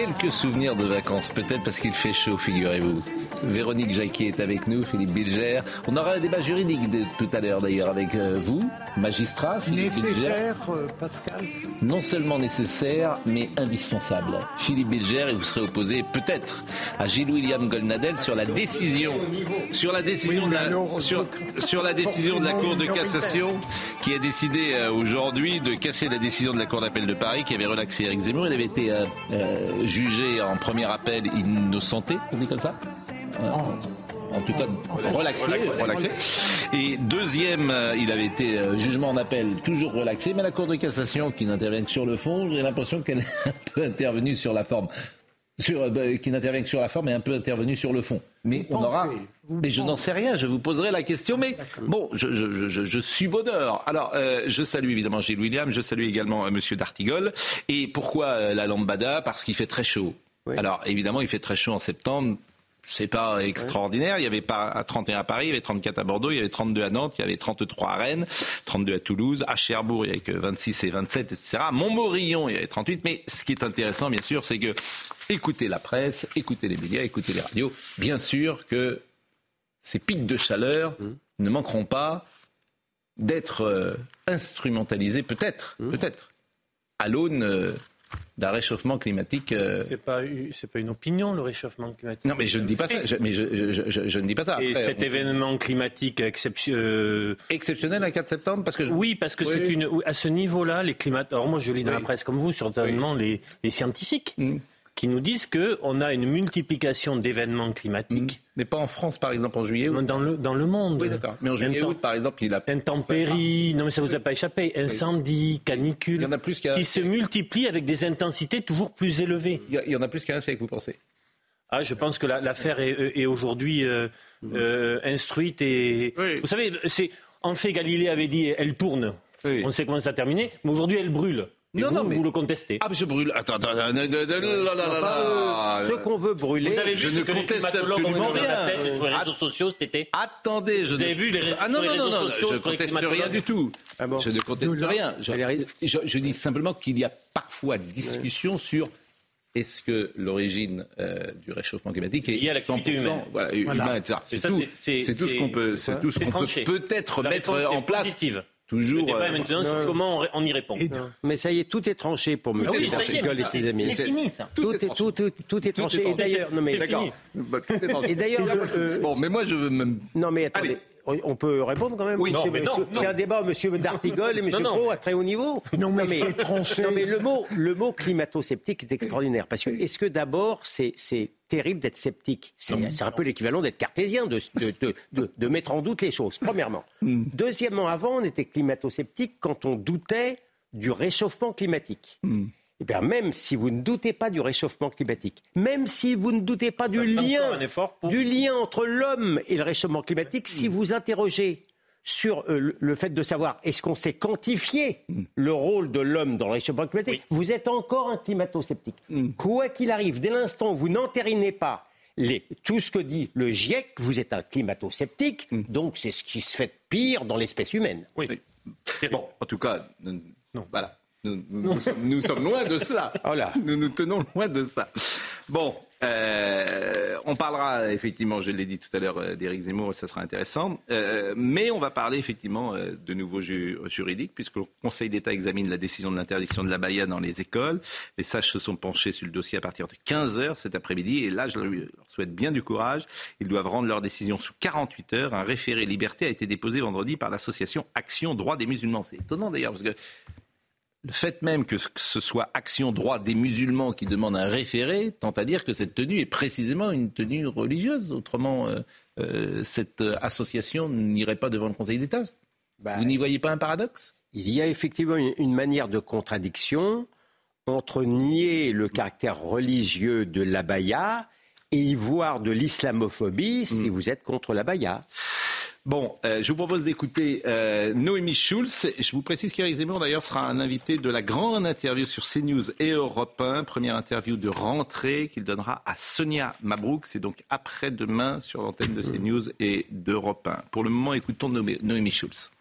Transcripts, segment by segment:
quelques souvenirs de vacances, peut-être parce qu'il fait chaud, figurez-vous. Véronique Jacquier est avec nous, Philippe Bilger. On aura un débat juridique de, tout à l'heure d'ailleurs avec euh, vous, magistrat. Philippe nécessaire, euh, Pascal Non seulement nécessaire, mais indispensable. Philippe Bilger, et vous serez opposé peut-être à Gilles-William Goldnadel sur la décision, sur la décision, de, la, sur, sur la décision de la Cour de cassation qui a décidé euh, aujourd'hui de casser la décision de la Cour d'appel de Paris qui avait relaxé Eric Zemmour. Il avait été euh, euh, jugé en premier appel innocenté, on dit comme ça en tout cas relaxé, relaxé. Et deuxième, il avait été jugement en appel, toujours relaxé, mais la Cour de cassation qui n'intervient que sur le fond, j'ai l'impression qu'elle est un peu intervenue sur la forme. Sur, bah, qui n'intervient que sur la forme et un peu intervenue sur le fond. Mais on aura. Mais je n'en sais rien, je vous poserai la question. Mais bon, je, je, je, je suis bonheur. Alors, euh, je salue évidemment Gilles William, je salue également euh, Monsieur Dartigol. Et pourquoi euh, la lambada? Parce qu'il fait très chaud. Alors, évidemment, il fait très chaud en septembre. C'est pas extraordinaire. Il y avait pas à 31 à Paris, il y avait 34 à Bordeaux, il y avait 32 à Nantes, il y avait 33 à Rennes, 32 à Toulouse, à Cherbourg, il y avait que 26 et 27, etc. À Montmorillon, il y avait 38. Mais ce qui est intéressant, bien sûr, c'est que écoutez la presse, écoutez les médias, écoutez les radios. Bien sûr que ces pics de chaleur mmh. ne manqueront pas d'être euh, instrumentalisés, peut-être, mmh. peut-être, à l'aune euh, d'un réchauffement climatique. Euh... C'est pas c'est pas une opinion le réchauffement climatique. Non mais je ne dis pas ça. Je, mais je, je, je, ne dis pas ça. Et cet événement climatique euh, exceptionnel à 4 septembre parce que oui parce que c'est une à ce niveau-là les climates. Alors moi je lis dans la presse comme vous certainement les, les scientifiques. Mmh qui nous disent qu'on a une multiplication d'événements climatiques. Mais pas en France, par exemple, en juillet Dans le, dans le monde. Oui, d'accord. Mais en juillet août, par exemple, il a... Intempéries, non mais ça vous a pas échappé, incendies, canicules, il y en a plus qui se multiplient avec des intensités toujours plus élevées. Il y en a plus qu'un siècle, vous pensez? Ah, je pense que l'affaire est, aujourd'hui euh, euh, instruite et... Vous savez, c'est... En fait, Galilée avait dit, elle tourne. On sait comment ça a terminé, mais aujourd'hui, elle brûle non, vous, non, mais... vous le contestez. Ah, je brûle. Attends, attends, attends, Ce qu'on veut brûler. Vous avez vu je ne conteste absolument rien. Tête sur les réseaux sociaux cet été Attendez, je vous avez vu les réseaux, ah, non, non, non, non, je ne conteste rien du tout. Ah bon. Je ne conteste rien. Je, je, je, dis simplement qu'il y a parfois discussion sur est-ce que l'origine euh, du réchauffement climatique est liée à l'activité humaine, voilà, humain, etc. C'est tout, tout, ce qu'on peut, c'est tout ce qu'on peut peut-être mettre en place. Positive. Toujours. Le euh, maintenant sur comment on, y répond. mais ça y est, tout est tranché pour me ah oui, et ses amis. C'est fini ça. Tout, est, tout, tout, tout est tranché. Et d'ailleurs, non mais d'accord. Et d'ailleurs, bon, mais moi je veux même. Non mais attendez. On peut répondre quand même. Oui, c'est un débat, Monsieur Dartigol et Monsieur Pro à très haut niveau. Non, mais, mais, non, mais le mot, le mot climato-sceptique est extraordinaire parce que est-ce que d'abord c'est terrible d'être sceptique? C'est un peu l'équivalent d'être cartésien, de, de, de, de, mettre en doute les choses. Premièrement. Hmm. Deuxièmement, avant, on était climato-sceptique quand on doutait du réchauffement climatique. Hmm. Eh bien, même si vous ne doutez pas du réchauffement climatique, même si vous ne doutez pas du lien, du lien entre l'homme et le réchauffement climatique, si vous interrogez sur euh, le fait de savoir est-ce qu'on sait quantifier hmm. le rôle de l'homme dans le réchauffement climatique, vous êtes encore un climato-sceptique. Hmm. Quoi qu'il arrive, dès l'instant où vous n'entérinez pas les, tout ce que dit le GIEC, vous êtes un climato-sceptique, donc c'est ce qui se fait de pire dans l'espèce humaine. Oui. Bon, en tout cas, non. voilà. Nous, sommes, loin de cela. Voilà. Nous nous tenons loin de ça. Bon, euh, on parlera effectivement, je l'ai dit tout à l'heure, euh, d'Éric Zemmour, ça sera intéressant. Euh, mais on va parler effectivement de nouveaux juridiques, puisque le Conseil d'État examine la décision de l'interdiction de la baïa dans les écoles. Les sages se sont penchés sur le dossier à partir de 15 heures cet après-midi. Et là, je leur souhaite bien du courage. Ils doivent rendre leur décision sous 48 heures. Un référé liberté a été déposé vendredi par l'association Action Droit des musulmans. C'est étonnant d'ailleurs, parce que le fait même que ce soit Action Droit des musulmans qui demande un référé tend à dire que cette tenue est précisément une tenue religieuse. Autrement, euh, euh, cette association n'irait pas devant le Conseil d'État. Bah, Vous n'y voyez pas un paradoxe? Il y a effectivement une, manière de contradiction entre nier le caractère religieux de l'abaya et y voir de l'islamophobie si mm. vous êtes contre l'abaya. Bon, euh, je vous propose d'écouter euh, Noémie Schulz. Je vous précise qu'Éric Zemmour, d'ailleurs, sera un invité de la grande interview sur CNews et Europe 1. Première interview de rentrée qu'il donnera à Sonia Mabrouk. C'est donc après-demain sur l'antenne de CNews et d'Europe 1. Pour le moment, écoutons Noémie Schulz.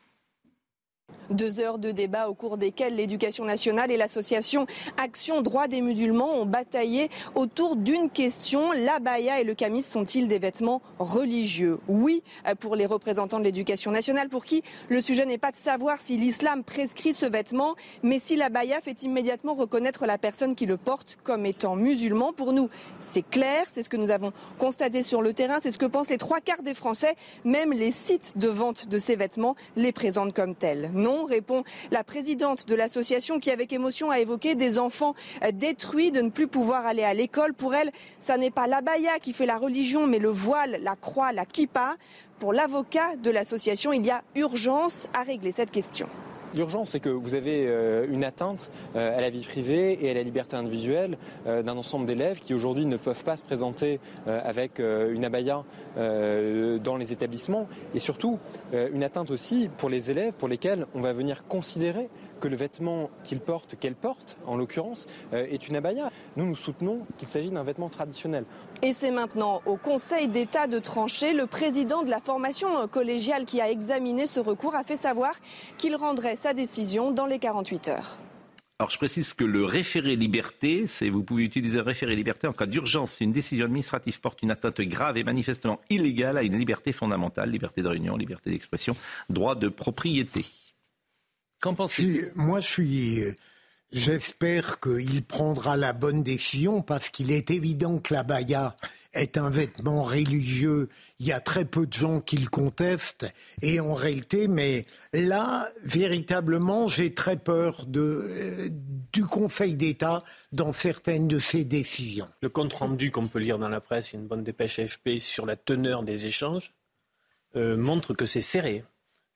Deux heures de débat au cours desquelles l'éducation nationale et l'association Action Droit des musulmans ont bataillé autour d'une question. L'abaya et le camis sont-ils des vêtements religieux? Oui, pour les représentants de l'éducation nationale, pour qui le sujet n'est pas de savoir si l'islam prescrit ce vêtement, mais si l'abaya fait immédiatement reconnaître la personne qui le porte comme étant musulman. Pour nous, c'est clair, c'est ce que nous avons constaté sur le terrain, c'est ce que pensent les trois quarts des Français. Même les sites de vente de ces vêtements les présentent comme tels. Non, répond la présidente de l'association qui, avec émotion, a évoqué des enfants détruits, de ne plus pouvoir aller à l'école. Pour elle, ça n'est pas l'abaya qui fait la religion, mais le voile, la croix, la kippa. Pour l'avocat de l'association, il y a urgence à régler cette question. L'urgence, c'est que vous avez euh, une atteinte euh, à la vie privée et à la liberté individuelle euh, d'un ensemble d'élèves qui aujourd'hui ne peuvent pas se présenter avec une abaya dans les établissements. Et surtout une atteinte aussi pour les élèves pour lesquels on va venir considérer que le vêtement qu'ils portent, qu'elle porte en l'occurrence, est une abaya. Nous, nous soutenons qu'il s'agit d'un vêtement traditionnel. Et c'est maintenant au Conseil d'État de trancher. Le président de la formation collégiale qui a examiné ce recours a fait savoir qu'il rendrait sa décision dans les 48 heures. Alors je précise que le référé liberté, c'est vous pouvez utiliser le référé liberté en cas d'urgence si une décision administrative porte une atteinte grave et manifestement illégale à une liberté fondamentale, liberté de réunion, liberté d'expression, droit de propriété. Qu'en pensez-vous Moi, je suis. J'espère qu'il prendra la bonne décision parce qu'il est évident que la baya est un vêtement religieux. Il y a très peu de gens qui le contestent. Et en réalité, mais là, véritablement, j'ai très peur de, euh, du Conseil d'État dans certaines de ses décisions. Le compte rendu qu'on peut lire dans la presse, une bonne dépêche AFP sur la teneur des échanges, euh, montre que c'est serré.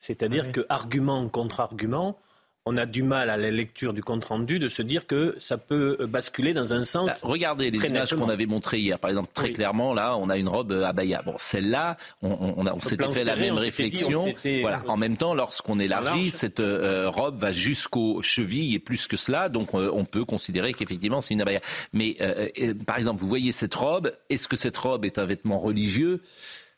C'est-à-dire qu'argument que argument contre argument, on a du mal à la lecture du compte-rendu de se dire que ça peut basculer dans un sens. Bah, regardez les images qu'on avait montrées hier. Par exemple, très clairement, là, on a une robe à Baya. Bon, celle-là, on, on, on s'était fait la même réflexion. voilà. En même temps, lorsqu'on élargit, cette euh, robe va jusqu'aux chevilles et plus que cela. Donc, euh, on peut considérer qu'effectivement, c'est une abaya. Mais, euh, par exemple, vous voyez cette robe. Est-ce que cette robe est un vêtement religieux?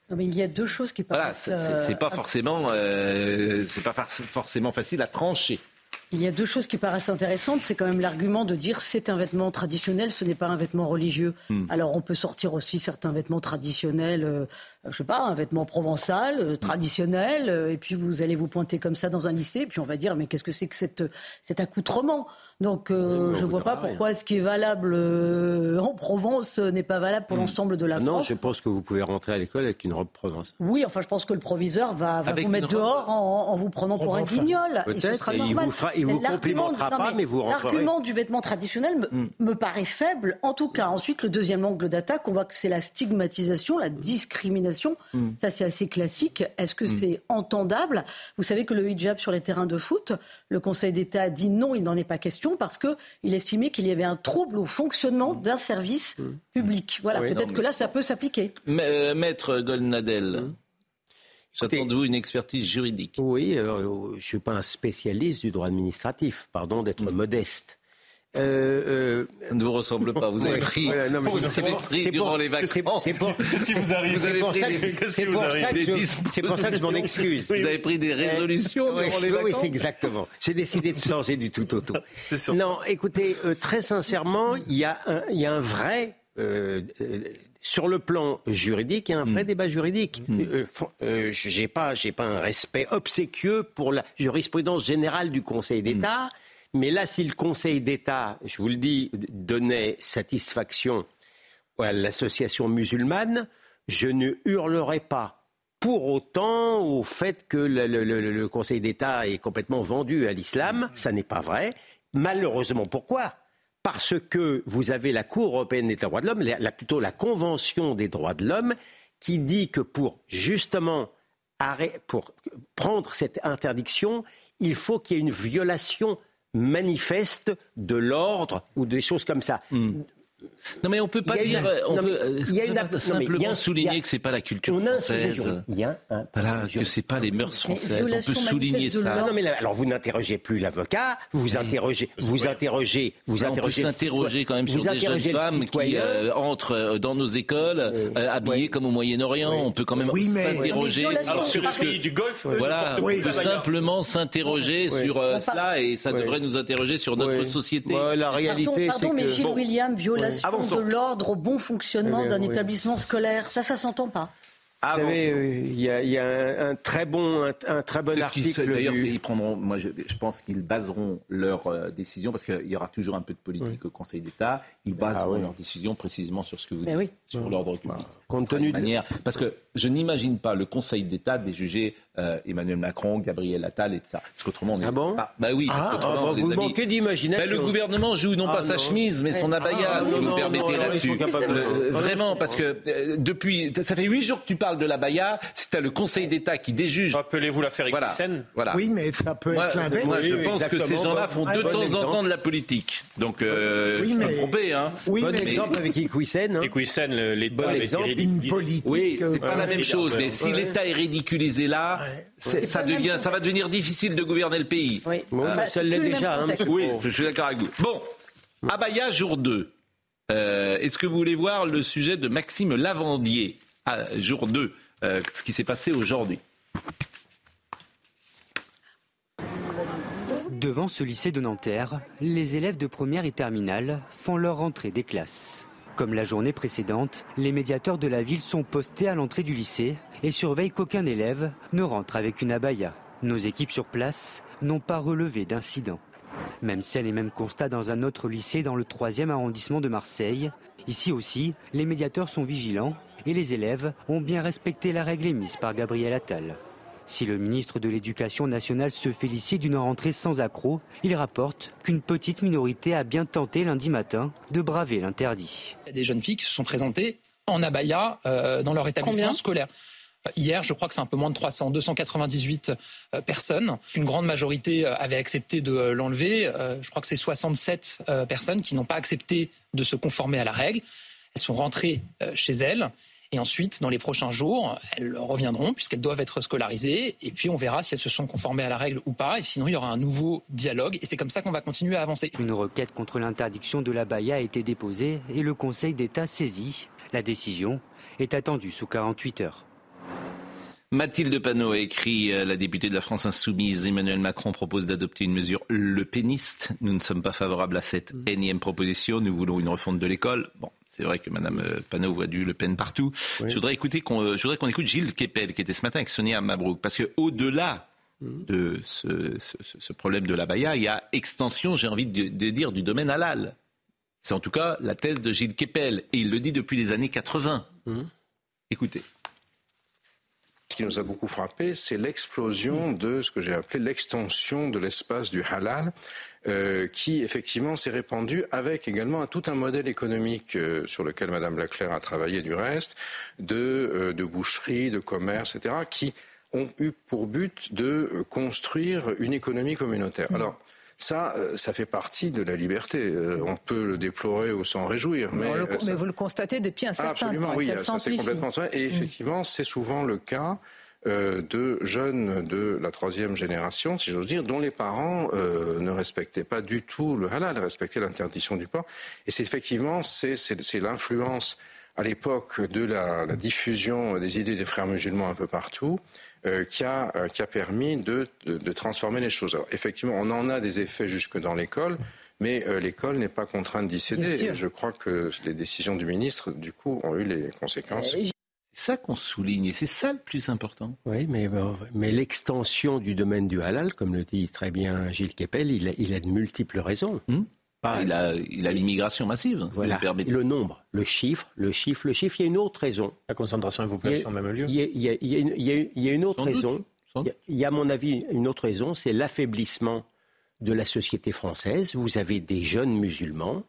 Non, mais il y a deux choses qui paraissent. Voilà, c'est pas forcément, c'est pas forcément facile à trancher. Il y a deux choses qui paraissent intéressantes. C'est quand même l'argument de dire c'est un vêtement traditionnel, ce n'est pas un vêtement religieux. Hmm. Alors on peut sortir aussi certains vêtements traditionnels, euh, je sais pas, un vêtement provençal, euh, traditionnel, euh, et puis vous allez vous pointer comme ça dans un lycée, et puis on va dire mais qu'est-ce que c'est que cette, cet accoutrement? Donc je ne vois pas pourquoi ce qui est valable en Provence n'est pas valable pour hmm. l'ensemble de la France. Non, je pense que vous pouvez rentrer à l'école avec une robe Provence. Oui, enfin je pense que le proviseur va, vous mettre dehors en, vous prenant pour un guignol. Et ce sera normal il vous complimentera pas, mais vous L'argument du vêtement traditionnel hmm. me, paraît faible, en tout cas. Ensuite, le deuxième angle d'attaque, on voit que c'est la stigmatisation, la discrimination. Hmm. Ça, c'est assez classique. Est-ce que hmm. c'est entendable? Vous savez que le hijab sur les terrains de foot, le Conseil d'État a dit non, il n'en est pas question, parce qu'il estimait qu'il y avait un trouble au fonctionnement d'un service public. Voilà, peut-être que là, ça peut s'appliquer. Euh, Maître Golnadel. J'attends de vous une expertise juridique? Oui, alors, euh, je ne suis pas un spécialiste du droit administratif, pardon d'être mm. modeste. Euh, euh, ne vous ressemble pas. Vous avez pris, vous avez pris durant les vacances. C'est pour, Qu'est-ce qui vous arrive C'est pour, ça que, pour ça que je m'en excuse. Vous avez pris des résolutions durant les vacances. Oui, exactement. J'ai décidé de changer du tout au tout. Non, écoutez, euh, très sincèrement, il y, a un, il y a un vrai euh, sur le plan juridique, il y a un vrai mm. débat juridique. Mm. Euh, euh, j'ai pas, j'ai pas un respect obséquieux pour la jurisprudence générale du Conseil d'État. Mm. Mais là, si le Conseil d'État, je vous le dis, donnait satisfaction à l'association musulmane, je ne hurlerais pas pour autant au fait que le, le Conseil d'État est complètement vendu à l'islam. Ça n'est pas vrai. Malheureusement, pourquoi? Parce que vous avez la Cour européenne des droits de l'homme, plutôt la Convention des droits de l'homme, qui dit que pour justement prendre cette interdiction, il faut qu'il y ait une violation manifeste de l'ordre ou des choses comme ça. Hmm. Non mais on peut pas dire, on peut simplement souligner que c'est pas la culture française. Il y a un, voilà, que c'est pas les mœurs françaises. On peut souligner ça. Non mais alors vous n'interrogez plus l'avocat, vous interrogez, vous interrogez, vous interrogez. On peut s'interroger quand même sur des jeunes femmes qui euh, entrent euh, dans nos écoles euh, habillées comme au Moyen-Orient. On peut quand même s'interroger sur ce que du golf. Voilà, on peut simplement s'interroger sur cela et ça devrait nous interroger sur notre société. La réalité, c'est que. Gilles William, violation de l'ordre au bon fonctionnement d'un établissement scolaire. Ça, ça s'entend pas. Ah, Vous savez, il y, y, a un, très bon, un, très bon article. D'ailleurs, ils prendront. Moi, je, je pense qu'ils baseront leur euh, décision parce qu'il y aura toujours un peu de politique au Conseil d'État. Ils baseront ah, leur décision précisément sur ce que vous dites, oui. sur l'ordre public. Bah, compte tenu de manière, parce que je n'imagine pas le Conseil d'État déjuger euh, Emmanuel Macron, Gabriel Attal et tout ça. Parce qu'autrement, on est. Ah bon Bah oui. Parce ah, ah bah, vous manquez d'imagination. le gouvernement joue non pas sa chemise, mais son abaya, si vous permettez là-dessus. Vraiment, parce que euh, depuis, ça fait huit jours que tu parles de l'abaya. Si tu as le Conseil d'État qui déjuge. Rappelez-vous l'affaire voilà, voilà. Oui, mais ça peut être l'inverse. Moi, je pense que ces gens-là font de temps en temps de la politique. Donc, euh, oui, mais... trompé, hein. Oui, bon exemple avec Iquisen. Iquisen, l'État Une politique. Oui, c'est pas la même chose, mais si l'État est ridiculisé là, ça, devient, ça va devenir difficile de gouverner le pays. Oui, ça l'est déjà. Hein. Oui, je suis d'accord avec vous. Bon, Abaya, jour 2. Euh, est-ce que vous voulez voir le sujet de Maxime Lavandier, ah, jour 2, euh, ce qui s'est passé aujourd'hui? Devant ce lycée de Nanterre, les élèves de première et terminale font leur rentrée des classes. Comme la journée précédente, les médiateurs de la ville sont postés à l'entrée du lycée et surveillent qu'aucun élève ne rentre avec une abaya. Nos équipes sur place n'ont pas relevé d'incident. Même scène et même constat dans un autre lycée dans le 3e arrondissement de Marseille. Ici aussi, les médiateurs sont vigilants et les élèves ont bien respecté la règle émise par Gabriel Attal. Si le ministre de l'Éducation nationale se félicite d'une rentrée sans accroc, il rapporte qu'une petite minorité a bien tenté lundi matin de braver l'interdit. Il y a des jeunes filles qui se sont présentées en abaya euh, dans leur établissement scolaire. Hier, je crois que c'est un peu moins de 300, 298 euh, personnes. Une grande majorité euh, avait accepté de l'enlever. Je crois que c'est 67 personnes qui n'ont pas accepté de se conformer à la règle. Elles sont rentrées chez elles. Et ensuite, dans les prochains jours, elles reviendront puisqu'elles doivent être scolarisées. Et puis, on verra si elles se sont conformées à la règle ou pas. Et sinon, il y aura un nouveau dialogue. Et c'est comme ça qu'on va continuer à avancer. Une requête contre l'interdiction de la baya a été déposée et le Conseil d'État saisi. La décision est attendue sous 48 heures. Mathilde Panot a écrit euh, La députée de la France insoumise, Emmanuel Macron propose d'adopter une mesure le péniste. Nous ne sommes pas favorables à cette énième proposition. Nous voulons une refonte de l'école. Bon, c'est vrai que Mme euh, Panot voit du Le Pen partout. Je voudrais écouter qu'on, euh, je voudrais qu'on écoute Gilles Kepel, qui était ce matin avec Sonia Mabrouk, parce que au-delà mmh. de ce, problème de la baya, il y a extension, j'ai envie de, dire, du domaine halal. C'est en tout cas la thèse de Gilles Kepel, et il le dit depuis les années 80. Mmh. Écoutez. Ce qui nous a beaucoup frappé, c'est l'explosion de ce que j'ai appelé l'extension de l'espace du halal. Euh, qui effectivement s'est répandu avec également tout un modèle économique euh, sur lequel Madame Leclerc a travaillé du reste, de, euh, de boucherie, de commerce, etc., qui ont eu pour but de construire une économie communautaire. Mmh. Alors, ça, ça fait partie de la liberté. On peut le déplorer ou s'en réjouir. Mais, mais vous le constatez depuis un certain absolument, temps. Absolument, oui, ça, c'est complètement vrai. Et mmh. effectivement, c'est souvent le cas euh, de jeunes de la troisième génération, si j'ose dire, dont les parents euh, ne respectaient pas du tout le halal, respectaient l'interdiction du porc. Et c'est effectivement c'est l'influence à l'époque de la, diffusion des idées des frères musulmans un peu partout euh, qui, a, qui a permis de, de, transformer les choses. Alors, effectivement, on en a des effets jusque dans l'école. Mais l'école n'est pas contrainte d'y céder. Je crois que les décisions du ministre, du coup, ont eu les conséquences. C'est ça qu'on souligne et c'est ça le plus important. Oui, mais, mais l'extension du domaine du halal, comme le dit très bien Gilles Kepel, il a, il a de multiples raisons. Hmm. il a l'immigration massive. Voilà. Le nombre, le chiffre, le chiffre, le chiffre. Il y a une autre raison. La concentration de la population au même lieu. Il y a, il y a, il y a une autre raison. Il y a, à mon avis, une autre raison, c'est l'affaiblissement de la société française. Vous avez des jeunes musulmans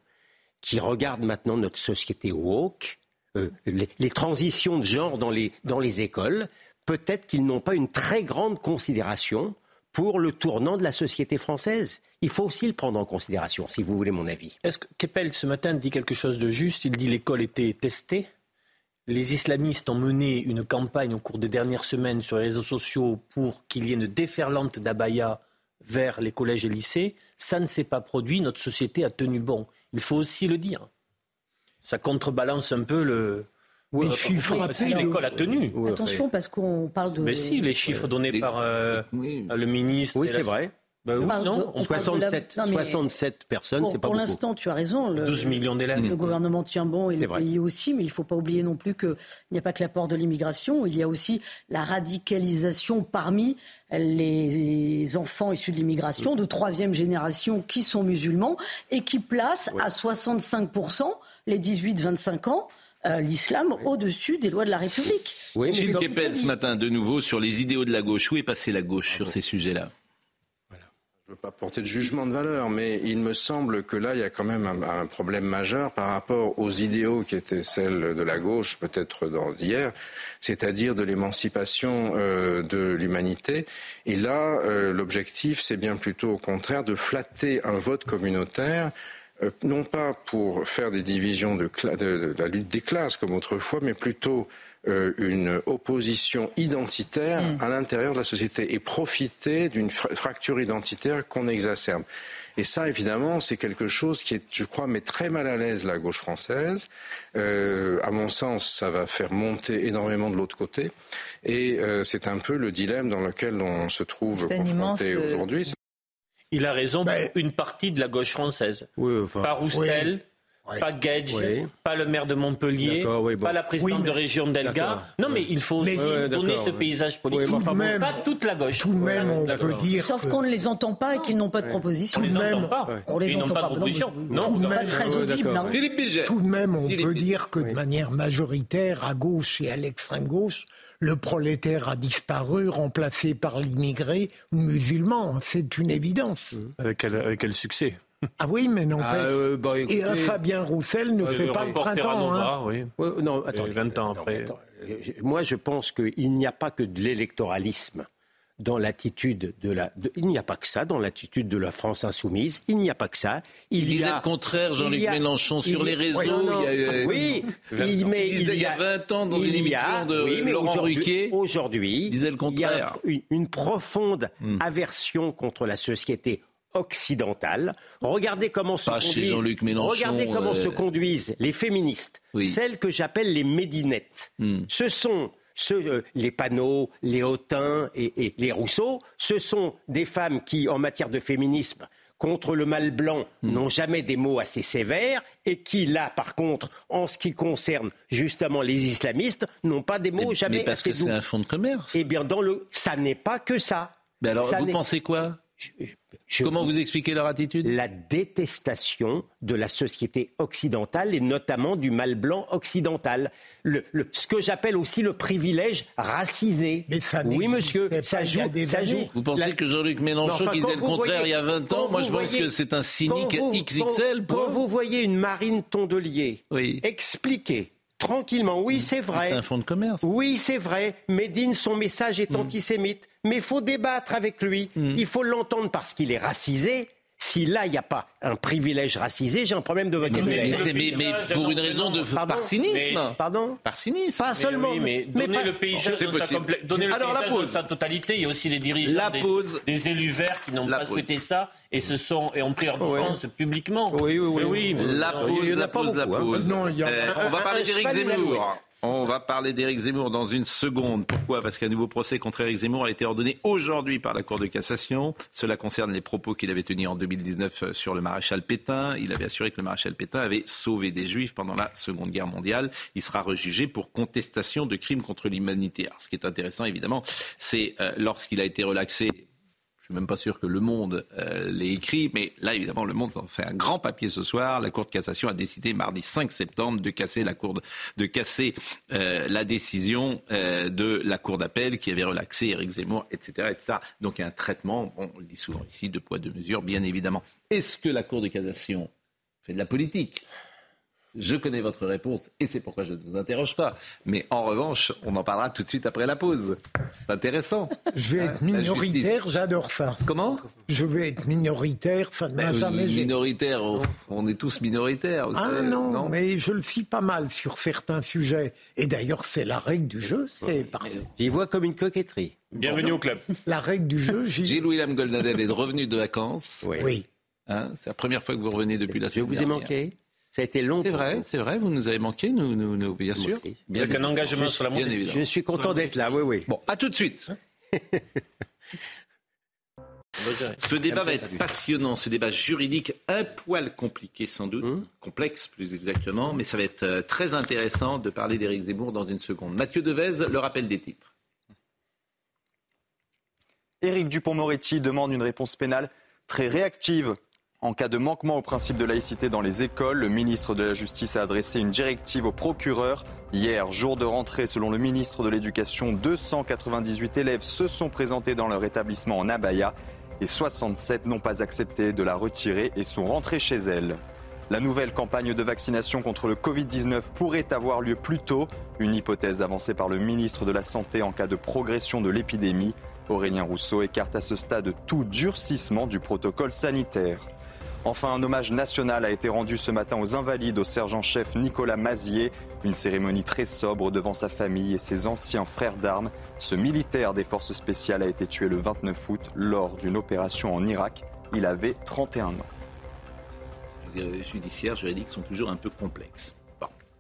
qui regardent maintenant notre société woke euh, les, transitions de genre dans les, écoles, peut-être qu'ils n'ont pas une très grande considération pour le tournant de la société française. Il faut aussi le prendre en considération, si vous voulez mon avis. Est-ce que Keppel, ce matin, dit quelque chose de juste? Il dit l'école était testée. Les islamistes ont mené une campagne au cours des dernières semaines sur les réseaux sociaux pour qu'il y ait une déferlante d'abaya vers les collèges et lycées. Ça ne s'est pas produit. Notre société a tenu bon. Il faut aussi le dire. Ça contrebalance un peu le, les chiffres l'école a tenu. Attention, parce qu'on parle de. Mais si, les chiffres donnés par euh, le ministre. Oui, c'est vrai. Ben non, 67, 67 personnes, c'est pas Pour l'instant, tu as raison. Le, 12 millions d'élèves. Le gouvernement tient bon et le pays aussi, mais il ne faut pas oublier non plus qu'il n'y a pas que l'apport de l'immigration, il y a aussi la radicalisation parmi les enfants issus de l'immigration de troisième génération qui sont musulmans et qui placent à 65% les 18-25 ans euh, l'islam au-dessus des lois de la République. Oui, Gilles Kepel ce matin de nouveau sur les idéaux de la gauche. Où est passée la gauche sur ces sujets-là? Je ne veux pas porter de jugement de valeur, mais il me semble que là, il y a quand même un, problème majeur par rapport aux idéaux qui étaient celles de la gauche, peut-être d'hier, c'est-à-dire de l'émancipation euh, de l'humanité. Et là, euh, l'objectif, c'est bien plutôt au contraire de flatter un vote communautaire euh, non pas pour faire des divisions de, la lutte des classes comme autrefois, mais plutôt euh, une opposition identitaire mm. à l'intérieur de la société et profiter d'une fracture identitaire qu'on exacerbe. Et ça, évidemment, c'est quelque chose qui est, je crois, met très mal à l'aise la gauche française. Euh, à mon sens, ça va faire monter énormément de l'autre côté. Et c'est un peu le dilemme dans lequel on se trouve confronté aujourd'hui. Il a raison pour une partie de la gauche française. pas Roussel, pas Gage, pas le maire de Montpellier, pas la présidente de région d'Elga. Non, mais il faut aussi donner ce paysage politique. pas toute la gauche. Tout de même, on peut dire. Sauf qu'on ne les entend pas et qu'ils n'ont pas de proposition. On les entend pas. On les entend pas. De proposition. Non, pas très audible. Hein. Tout de même, on peut dire que de manière majoritaire, à gauche et à l'extrême gauche, le prolétaire a disparu, remplacé par l'immigré musulman. C'est une évidence. Avec quel, succès? Ah oui, mais non. Ah, euh, bah, et un Fabien Roussel ne fait pas le printemps. hein. oui. non, attends, 20 ans après. moi, je pense qu'il n'y a pas que de l'électoralisme dans l'attitude de la. il n'y a pas que ça dans l'attitude de la France insoumise. Il n'y a pas que ça. Il, il disait le contraire, Jean-Luc Mélenchon, sur les réseaux. Oui, il, mais il, y a 20 ans dans une émission de Laurent Ruquier. Aujourd'hui, il disait le contraire. Il y a une, profonde hmm. aversion contre la société occidentale. Regardez comment se conduisent, regardez comment se conduisent les féministes, celles que j'appelle les médinettes. Hmm. Ce sont euh, les panneaux, les hautains et, les Rousseau, ce sont des femmes qui, en matière de féminisme, contre le mal blanc hmm. n'ont jamais des mots assez sévères et qui, là, par contre, en ce qui concerne justement les islamistes, n'ont pas des mots jamais mais parce que c'est un fonds de commerce. Eh bien, dans le, ça n'est pas que ça. Mais alors, vous pensez quoi? Comment vous expliquez leur attitude? La détestation de la société occidentale et notamment du mal blanc occidental. Le, ce que j'appelle aussi le privilège racisé. Mais ça oui, monsieur, ça joue, ça joue. Vous pensez que Jean-Luc Mélenchon, qui disait le contraire il y a 20 ans, moi je pense que c'est un cynique XXL. Quand, vous voyez une Marine Tondelier oui. expliquer tranquillement. Oui, c'est vrai. C'est un fonds de commerce. Oui, c'est vrai. Médine, son message est hmm. antisémite. Mais il faut débattre avec lui. Hmm. Il faut l'entendre parce qu'il est racisé. Si là, il n'y a pas un privilège racisé, j'ai un problème de vocabulaire. Mais, mais, pour une raison de par cynisme. pardon Par cynisme. Pas seulement. mais, donner le paysage, de sa, donner le Alors, paysage la pause. de sa totalité. Il y a aussi les dirigeants des, élus verts qui n'ont pas souhaité ça et se sont et ont pris leur distance publiquement. Oui, oui, oui. la pause, la pause, la pause. Non, il y a... euh, on va parler d'Éric Zemmour. On va parler d'Éric Zemmour dans une seconde. Pourquoi? Parce qu'un nouveau procès contre Éric Zemmour a été ordonné aujourd'hui par la Cour de cassation. Cela concerne les propos qu'il avait tenus en 2019 sur le maréchal Pétain. Il avait assuré que le maréchal Pétain avait sauvé des juifs pendant la Seconde Guerre mondiale. Il sera rejugé pour contestation de crimes contre l'humanité. ce qui est intéressant, évidemment, c'est euh, lorsqu'il a été relaxé je suis même pas sûr que Le Monde euh, l'ait écrit, mais là, évidemment, Le Monde en fait un grand papier ce soir. La Cour de cassation a décidé mardi 5 septembre de casser la, euh, décision euh, de la Cour d'appel qui avait relaxé Éric Zemmour, etc., etc. Donc, un traitement, on le dit souvent ici, de poids, de mesure, bien évidemment. Est-ce que la Cour de cassation fait de la politique? Je connais votre réponse et c'est pourquoi je ne vous interroge pas. Mais en revanche, on en parlera tout de suite après la pause. C'est intéressant. Je vais être minoritaire, j'adore ça. Comment? Je vais être minoritaire, ça ne m'a jamais Minoritaire, on, est tous minoritaires. ah non, non, mais je le suis pas mal sur certains sujets. Et d'ailleurs, c'est la règle du jeu. C'est J'y vois comme une coquetterie. Bienvenue au club. La règle du jeu. Gilles William Goldnadel est revenu de vacances. Oui. Hein, c'est la première fois que vous revenez depuis la semaine Je vous ai manqué. Ça a été long. C'est vrai, c'est vrai, vous nous avez manqué, nous, nous, bien sûr. Bien Avec un engagement sur la montée. Je suis content d'être là, oui, oui. Bon, à tout de suite. Ce débat va être passionnant, ce débat juridique un poil compliqué sans doute, hum. complexe plus exactement, mais ça va être euh, très intéressant de parler d'Éric Zemmour dans une seconde. Mathieu Devez, le rappel des titres. Éric Dupont-Moretti demande une réponse pénale très réactive en cas de manquement au principe de laïcité dans les écoles, le ministre de la Justice a adressé une directive au procureur. Hier, jour de rentrée, selon le ministre de l'Éducation, 298 élèves se sont présentés dans leur établissement en abaya et 67 n'ont pas accepté de la retirer et sont rentrés chez elles. La nouvelle campagne de vaccination contre le Covid-19 pourrait avoir lieu plus tôt, une hypothèse avancée par le ministre de la Santé en cas de progression de l'épidémie. Aurélien Rousseau écarte à ce stade tout durcissement du protocole sanitaire. Enfin, un hommage national a été rendu ce matin aux invalides au sergent-chef Nicolas Mazier. Une cérémonie très sobre devant sa famille et ses anciens frères d'armes. Ce militaire des forces spéciales a été tué le 29 août lors d'une opération en Irak. Il avait 31 ans. Les judiciaires, juridiques sont toujours un peu complexes.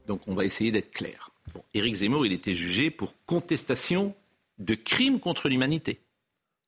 Donc on va essayer d'être clair. Éric Zemmour, il était jugé pour contestation de crimes contre l'humanité.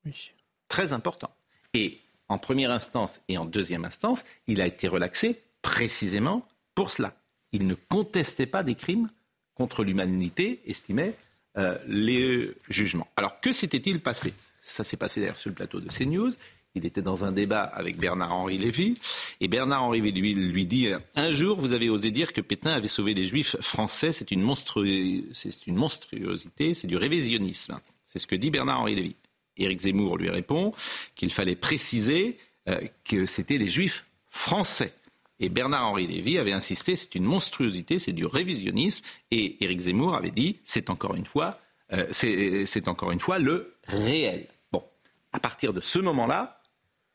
Oui. Très important. Et en première instance et en deuxième instance, il a été relaxé précisément pour cela. Il ne contestait pas des crimes contre l'humanité, estimait euh, les jugements. Alors que s'était-il passé? Ça s'est passé d'ailleurs sur le plateau de CNews. Il était dans un débat avec Bernard-Henri Lévy. Et Bernard-Henri Lévy lui dit Un jour, vous avez osé dire que Pétain avait sauvé les juifs français. C'est une, une monstruosité, c'est du révisionnisme. C'est ce que dit Bernard-Henri Lévy. Éric Zemmour lui répond qu'il fallait préciser euh, que c'était les juifs français. Et Bernard-Henri Lévy avait insisté, c'est une monstruosité, c'est du révisionnisme. Et Éric Zemmour avait dit, c'est encore une fois, euh, c'est encore une fois le réel. Bon, à partir de ce moment-là,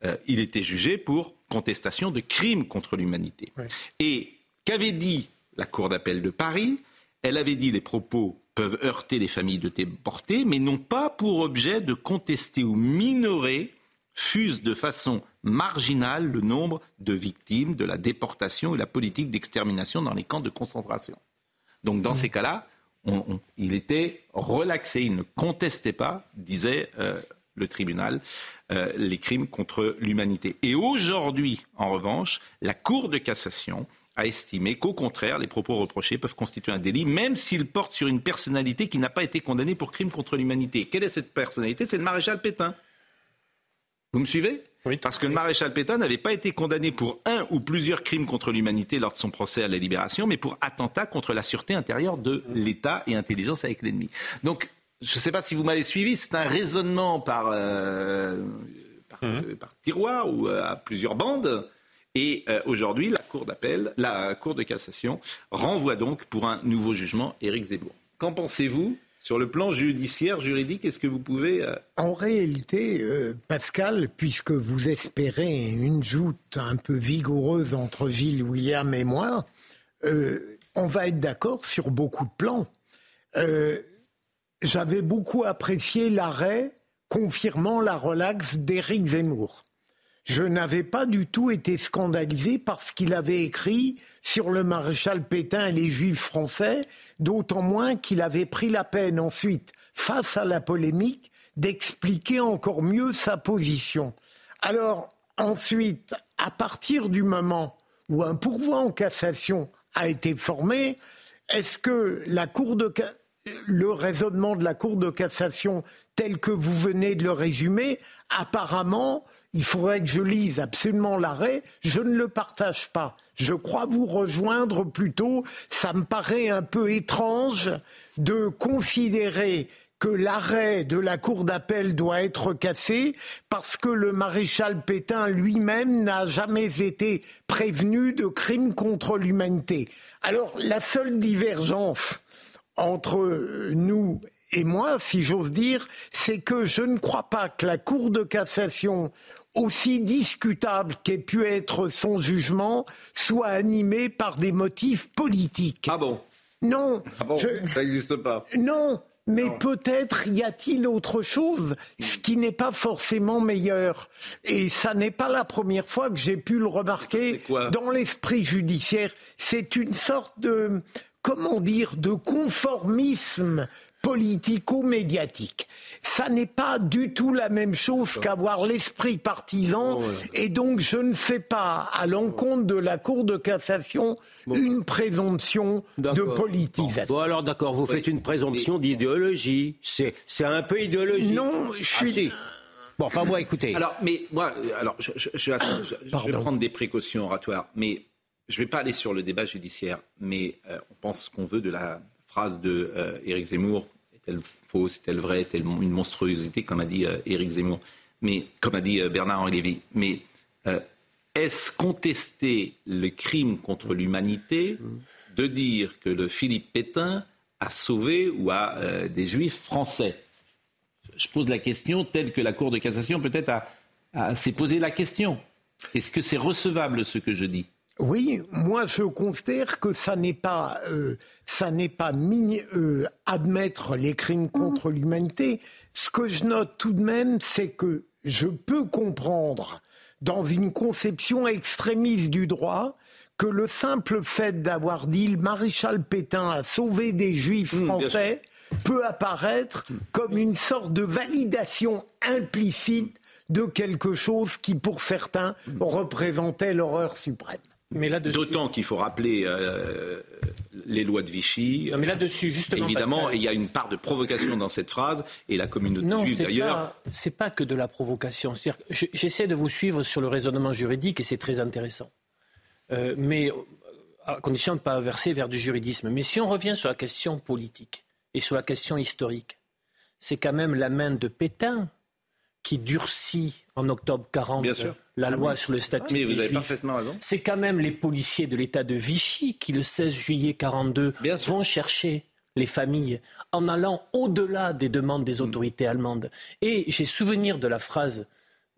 euh, il était jugé pour contestation de crimes contre l'humanité. Et qu'avait dit la Cour d'appel de Paris Elle avait dit les propos peuvent heurter les familles de déportés, mais n'ont pas pour objet de contester ou minorer, fusent de façon marginale le nombre de victimes de la déportation et la politique d'extermination dans les camps de concentration. Donc dans ces cas-là, il était relaxé, il ne contestait pas, disait euh, le tribunal, euh, les crimes contre l'humanité. Et aujourd'hui, en revanche, la Cour de cassation a estimé qu'au contraire, les propos reprochés peuvent constituer un délit, même s'ils portent sur une personnalité qui n'a pas été condamnée pour crime contre l'humanité. Quelle est cette personnalité? C'est le maréchal Pétain. Vous me suivez? Oui. Parce que le maréchal Pétain n'avait pas été condamné pour un ou plusieurs crimes contre l'humanité lors de son procès à la Libération, mais pour attentat contre la sûreté intérieure de l'État et intelligence avec l'ennemi. Donc, je ne sais pas si vous m'avez suivi, c'est un raisonnement par, euh, mmh. par, tiroir ou euh, à plusieurs bandes. Et euh, aujourd'hui, la Cour d'appel, la Cour de cassation renvoie donc pour un nouveau jugement Éric Zemmour. Qu'en pensez-vous sur le plan judiciaire, juridique? Est-ce que vous pouvez... Euh, en réalité, euh, Pascal, puisque vous espérez une joute un peu vigoureuse entre Gilles, William et moi, on va être d'accord sur beaucoup de plans. J'avais beaucoup apprécié l'arrêt confirmant la relaxe d'Éric Zemmour je n'avais pas du tout été scandalisé par ce qu'il avait écrit sur le maréchal Pétain et les juifs français, d'autant moins qu'il avait pris la peine ensuite, face à la polémique, d'expliquer encore mieux sa position. Alors, ensuite, à partir du moment où un pourvoi en cassation a été formé, est-ce que la Cour de le raisonnement de la Cour de cassation tel que vous venez de le résumer, apparemment, il faudrait que je lise absolument l'arrêt. Je ne le partage pas. Je crois vous rejoindre plutôt. Ça me paraît un peu étrange de considérer que l'arrêt de la Cour d'appel doit être cassé parce que le maréchal Pétain lui-même n'a jamais été prévenu de crimes contre l'humanité. Alors la seule divergence entre nous et moi, si j'ose dire, c'est que je ne crois pas que la Cour de cassation, aussi discutable qu'ait pu être son jugement, soit animée par des motifs politiques. Ah bon? Non. Ah bon? Ça n'existe pas. Non. Mais peut-être y a-t-il autre chose, ce qui n'est pas forcément meilleur. Et ça n'est pas la première fois que j'ai pu le remarquer dans l'esprit judiciaire. C'est une sorte de, comment dire, de conformisme politico-médiatique. Ça n'est pas du tout la même chose qu'avoir l'esprit partisan et donc je ne fais pas à l'encontre de la Cour de cassation une présomption de politisation. Bon, alors d'accord, vous faites une présomption d'idéologie. C'est, c'est un peu idéologique. Non, je suis... Ah, bon, enfin moi, écoutez. Alors, mais moi, alors, je, je vais prendre des précautions oratoires, mais je ne vais pas aller sur le débat judiciaire, mais euh, on pense qu'on veut de la phrase de euh, Éric Zemmour est-elle fausse, est-elle vraie, est-elle une monstruosité, comme a dit euh, Éric Zemmour, mais comme a dit Bernard-Henri Lévy. Mais est-ce contester le crime contre l'humanité de dire que le Philippe Pétain a sauvé ou a des juifs français? Je pose la question telle que la Cour de cassation peut-être s'est posé la question. Est-ce que c'est recevable ce que je dis? Oui, moi je considère que ça n'est pas, euh, ça n'est pas euh, admettre les crimes contre l'humanité. Ce que je note tout de même, c'est que je peux comprendre, dans une conception extrémiste du droit, que le simple fait d'avoir dit le maréchal Pétain a sauvé des juifs mmh, français peut apparaître comme une sorte de validation implicite de quelque chose qui, pour certains, représentait l'horreur suprême. D'autant qu'il faut rappeler euh, les lois de Vichy. mais là-dessus, justement. Évidemment, il y a une part de provocation dans cette phrase, et la communauté non, juive d'ailleurs. C'est pas que de la provocation. J'essaie de vous suivre sur le raisonnement juridique, et c'est très intéressant. Euh, mais à condition de ne pas verser vers du juridisme. Mais si on revient sur la question politique et sur la question historique, c'est quand même la main de Pétain qui durcit en octobre 40 la ah loi sur le statut Mais vous avez parfaitement raison. C'est quand même les policiers de l'État de Vichy qui, le 16 juillet 42, vont chercher les familles en allant au-delà des demandes des autorités allemandes. Et j'ai souvenir de la phrase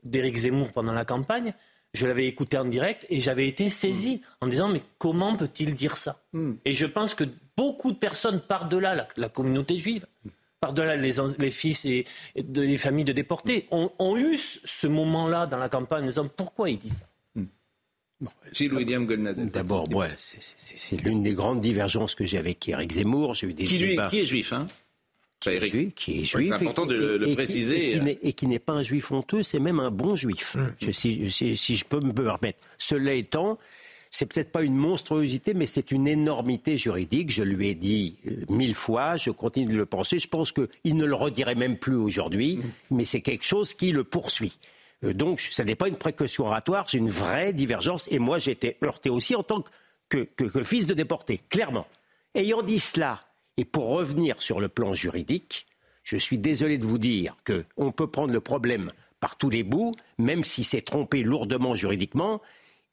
d'Éric Zemmour pendant la campagne. Je l'avais écouté en direct et j'avais été saisi en disant mais comment peut-il dire ça? Hmm. Et je pense que beaucoup de personnes par-delà la communauté juive par-delà les, fils et, les familles de déportés, ont, eu ce moment-là dans la campagne en disant pourquoi il dit ça? Hmm. Gilles William D'abord, c'est l'une des grandes divergences que j'ai avec Eric Zemmour. J'ai eu des qui, qui est juif, hein? Qui est juif, qui est juif. C'est important de le, préciser. Et qui n'est pas un juif honteux, c'est même un bon juif, si, si, je peux me permettre. Cela étant, c'est peut-être pas une monstruosité, mais c'est une énormité juridique. Je lui ai dit euh, mille fois, je continue de le penser. Je pense qu'il ne le redirait même plus aujourd'hui, mais c'est quelque chose qui le poursuit. Euh, donc, ça n'est pas une précaution oratoire, c'est une vraie divergence. Et moi, j'ai été heurté aussi en tant que, fils de déporté, clairement. Ayant dit cela, et pour revenir sur le plan juridique, je suis désolé de vous dire qu'on peut prendre le problème par tous les bouts, même si c'est trompé lourdement juridiquement,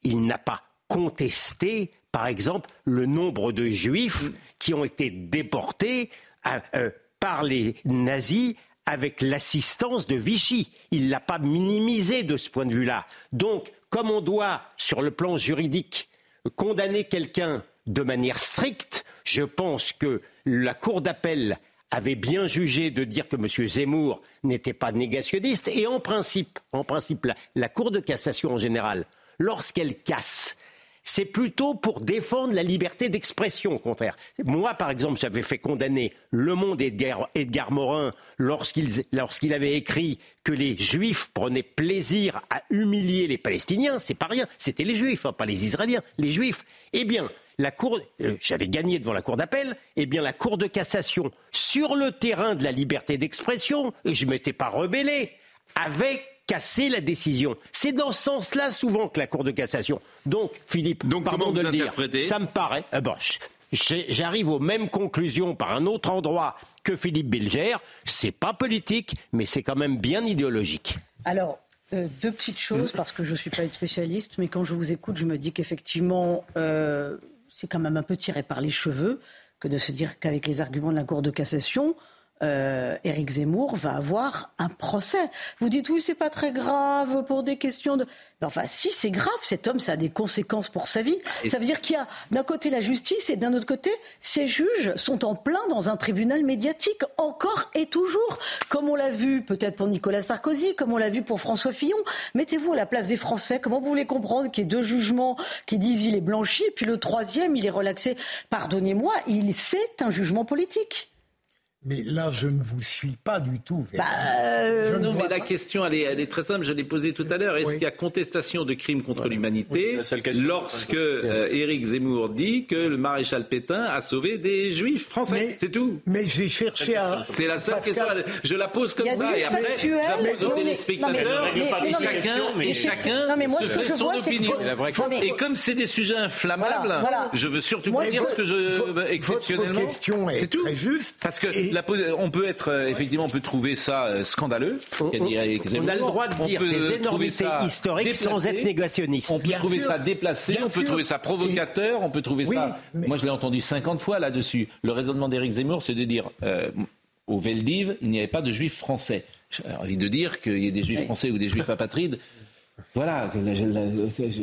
il n'a pas contester, par exemple, le nombre de juifs qui ont été déportés euh, euh, par les nazis avec l'assistance de Vichy. Il ne l'a pas minimisé de ce point de vue-là. Donc, comme on doit, sur le plan juridique, condamner quelqu'un de manière stricte, je pense que la Cour d'appel avait bien jugé de dire que M. Zemmour n'était pas négationniste. Et en principe, en principe la Cour de cassation en général, lorsqu'elle casse, c'est plutôt pour défendre la liberté d'expression, au contraire. Moi, par exemple, j'avais fait condamner Le Monde Edgar, Edgar Morin lorsqu'il avait écrit que les Juifs prenaient plaisir à humilier les Palestiniens. C'est pas rien. C'était les Juifs, hein, pas les Israéliens, les Juifs. Eh bien, la Cour, euh, j'avais gagné devant la Cour d'appel, eh bien la Cour de cassation, sur le terrain de la liberté d'expression, et je ne m'étais pas rebellé, avec casser la décision. C'est dans ce sens-là souvent que la Cour de cassation. Donc, Philippe, pardon de le dire, ça me paraît. Eh ben, J'arrive aux mêmes conclusions par un autre endroit que Philippe Bilger. C'est pas politique, mais c'est quand même bien idéologique. Alors, euh, deux petites choses, parce que je ne suis pas une spécialiste, mais quand je vous écoute, je me dis qu'effectivement, euh, c'est quand même un peu tiré par les cheveux que de se dire qu'avec les arguments de la Cour de cassation, euh, Éric Zemmour va avoir un procès. Vous dites oui, c'est pas très grave pour des questions de. enfin, si c'est grave, cet homme, ça a des conséquences pour sa vie. ça veut dire qu'il y a d'un côté la justice et d'un autre côté, ces juges sont en plein dans un tribunal médiatique, encore et toujours, comme on l'a vu peut-être pour Nicolas Sarkozy, comme on l'a vu pour François Fillon. Mettez-vous à la place des Français. Comment vous voulez comprendre qu'il y ait deux jugements qui disent il est blanchi, et puis le troisième, il est relaxé Pardonnez-moi, il c'est un jugement politique. Mais là, je ne vous suis pas du tout. Bah, euh, non, mais la question, elle est, elle est, très simple. Je l'ai posée tout à l'heure. Est-ce qu'il y a contestation de crimes contre l'humanité lorsque euh, Éric Zemmour dit que le maréchal Pétain a sauvé des juifs français C'est tout. Mais j'ai cherché à. C'est la seule question. Je la pose comme ça et après, je la pose aux téléspectateurs. Et chacun, et chacun se fait son opinion. Et comme c'est des sujets inflammables, je veux surtout pas dire ce que je exceptionnellement. C'est tout. Juste parce que on peut être euh, effectivement, on peut trouver ça euh, scandaleux. On, a le droit de dire des énormités historiques sans être négationniste. On peut trouver ça déplacé, on peut trouver ça provocateur, on peut trouver ça. Moi, je l'ai entendu 50 fois là-dessus. Le raisonnement d'Éric Zemmour, c'est de dire euh, au Veldiv, il n'y avait pas de juifs français. J'ai envie de dire qu'il y ait des juifs français ou des juifs apatrides. Voilà.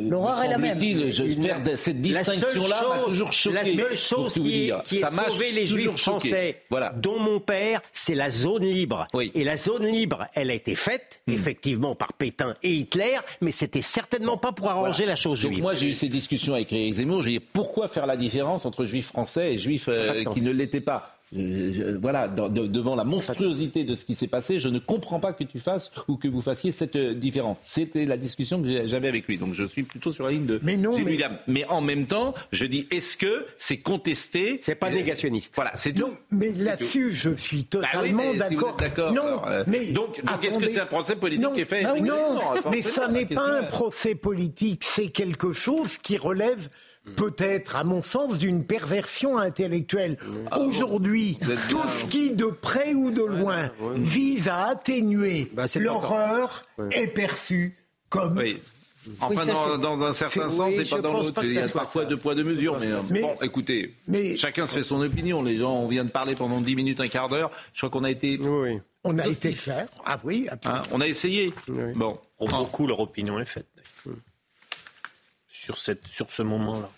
L'horreur est la même. faire cette distinction-là m'a toujours choqué. La seule chose qui, qui a sauvé les juifs français, voilà. dont mon père, c'est la zone libre. Et la zone libre, elle a été faite, hmm. effectivement, par Pétain et Hitler, mais c'était certainement pas pour arranger la chose Donc juive. moi, j'ai eu ces discussions avec Éric Zemmour. J'ai dit pourquoi faire la différence entre juifs français et juifs euh, qui ne l'étaient pas? Voilà, devant la monstruosité de ce qui s'est passé, je ne comprends pas que tu fasses ou que vous fassiez cette euh, différence. C'était la discussion que j'avais avec lui. Donc je suis plutôt sur la ligne de mais non, mais... mais... en même temps, je dis est-ce que c'est contesté? C'est pas négationniste. Voilà, c'est tout. Mais là-dessus, je suis bah totalement d'accord. non, euh, mais donc, est-ce que c'est un procès politique qui est fait? Non, mais ça n'est pas un procès politique. C'est quelque chose qui relève peut-être, à mon sens, d'une perversion intellectuelle. Ah Aujourd'hui, tout ce qui, de près ou de loin, vise à atténuer bah, l'horreur est perçu comme Enfin, dans, un certain sens et pas dans l'autre. Il y a parfois deux poids, deux mesures. Mais, bon, écoutez, chacun se fait son opinion. Les gens, on vient de parler pendant dix minutes, un quart d'heure. Je crois qu'on a été. Oui. On a été clair. Ah oui, hein, On a essayé. Bon. beaucoup, leur opinion est faite. Sur, cette, sur ce moment-là.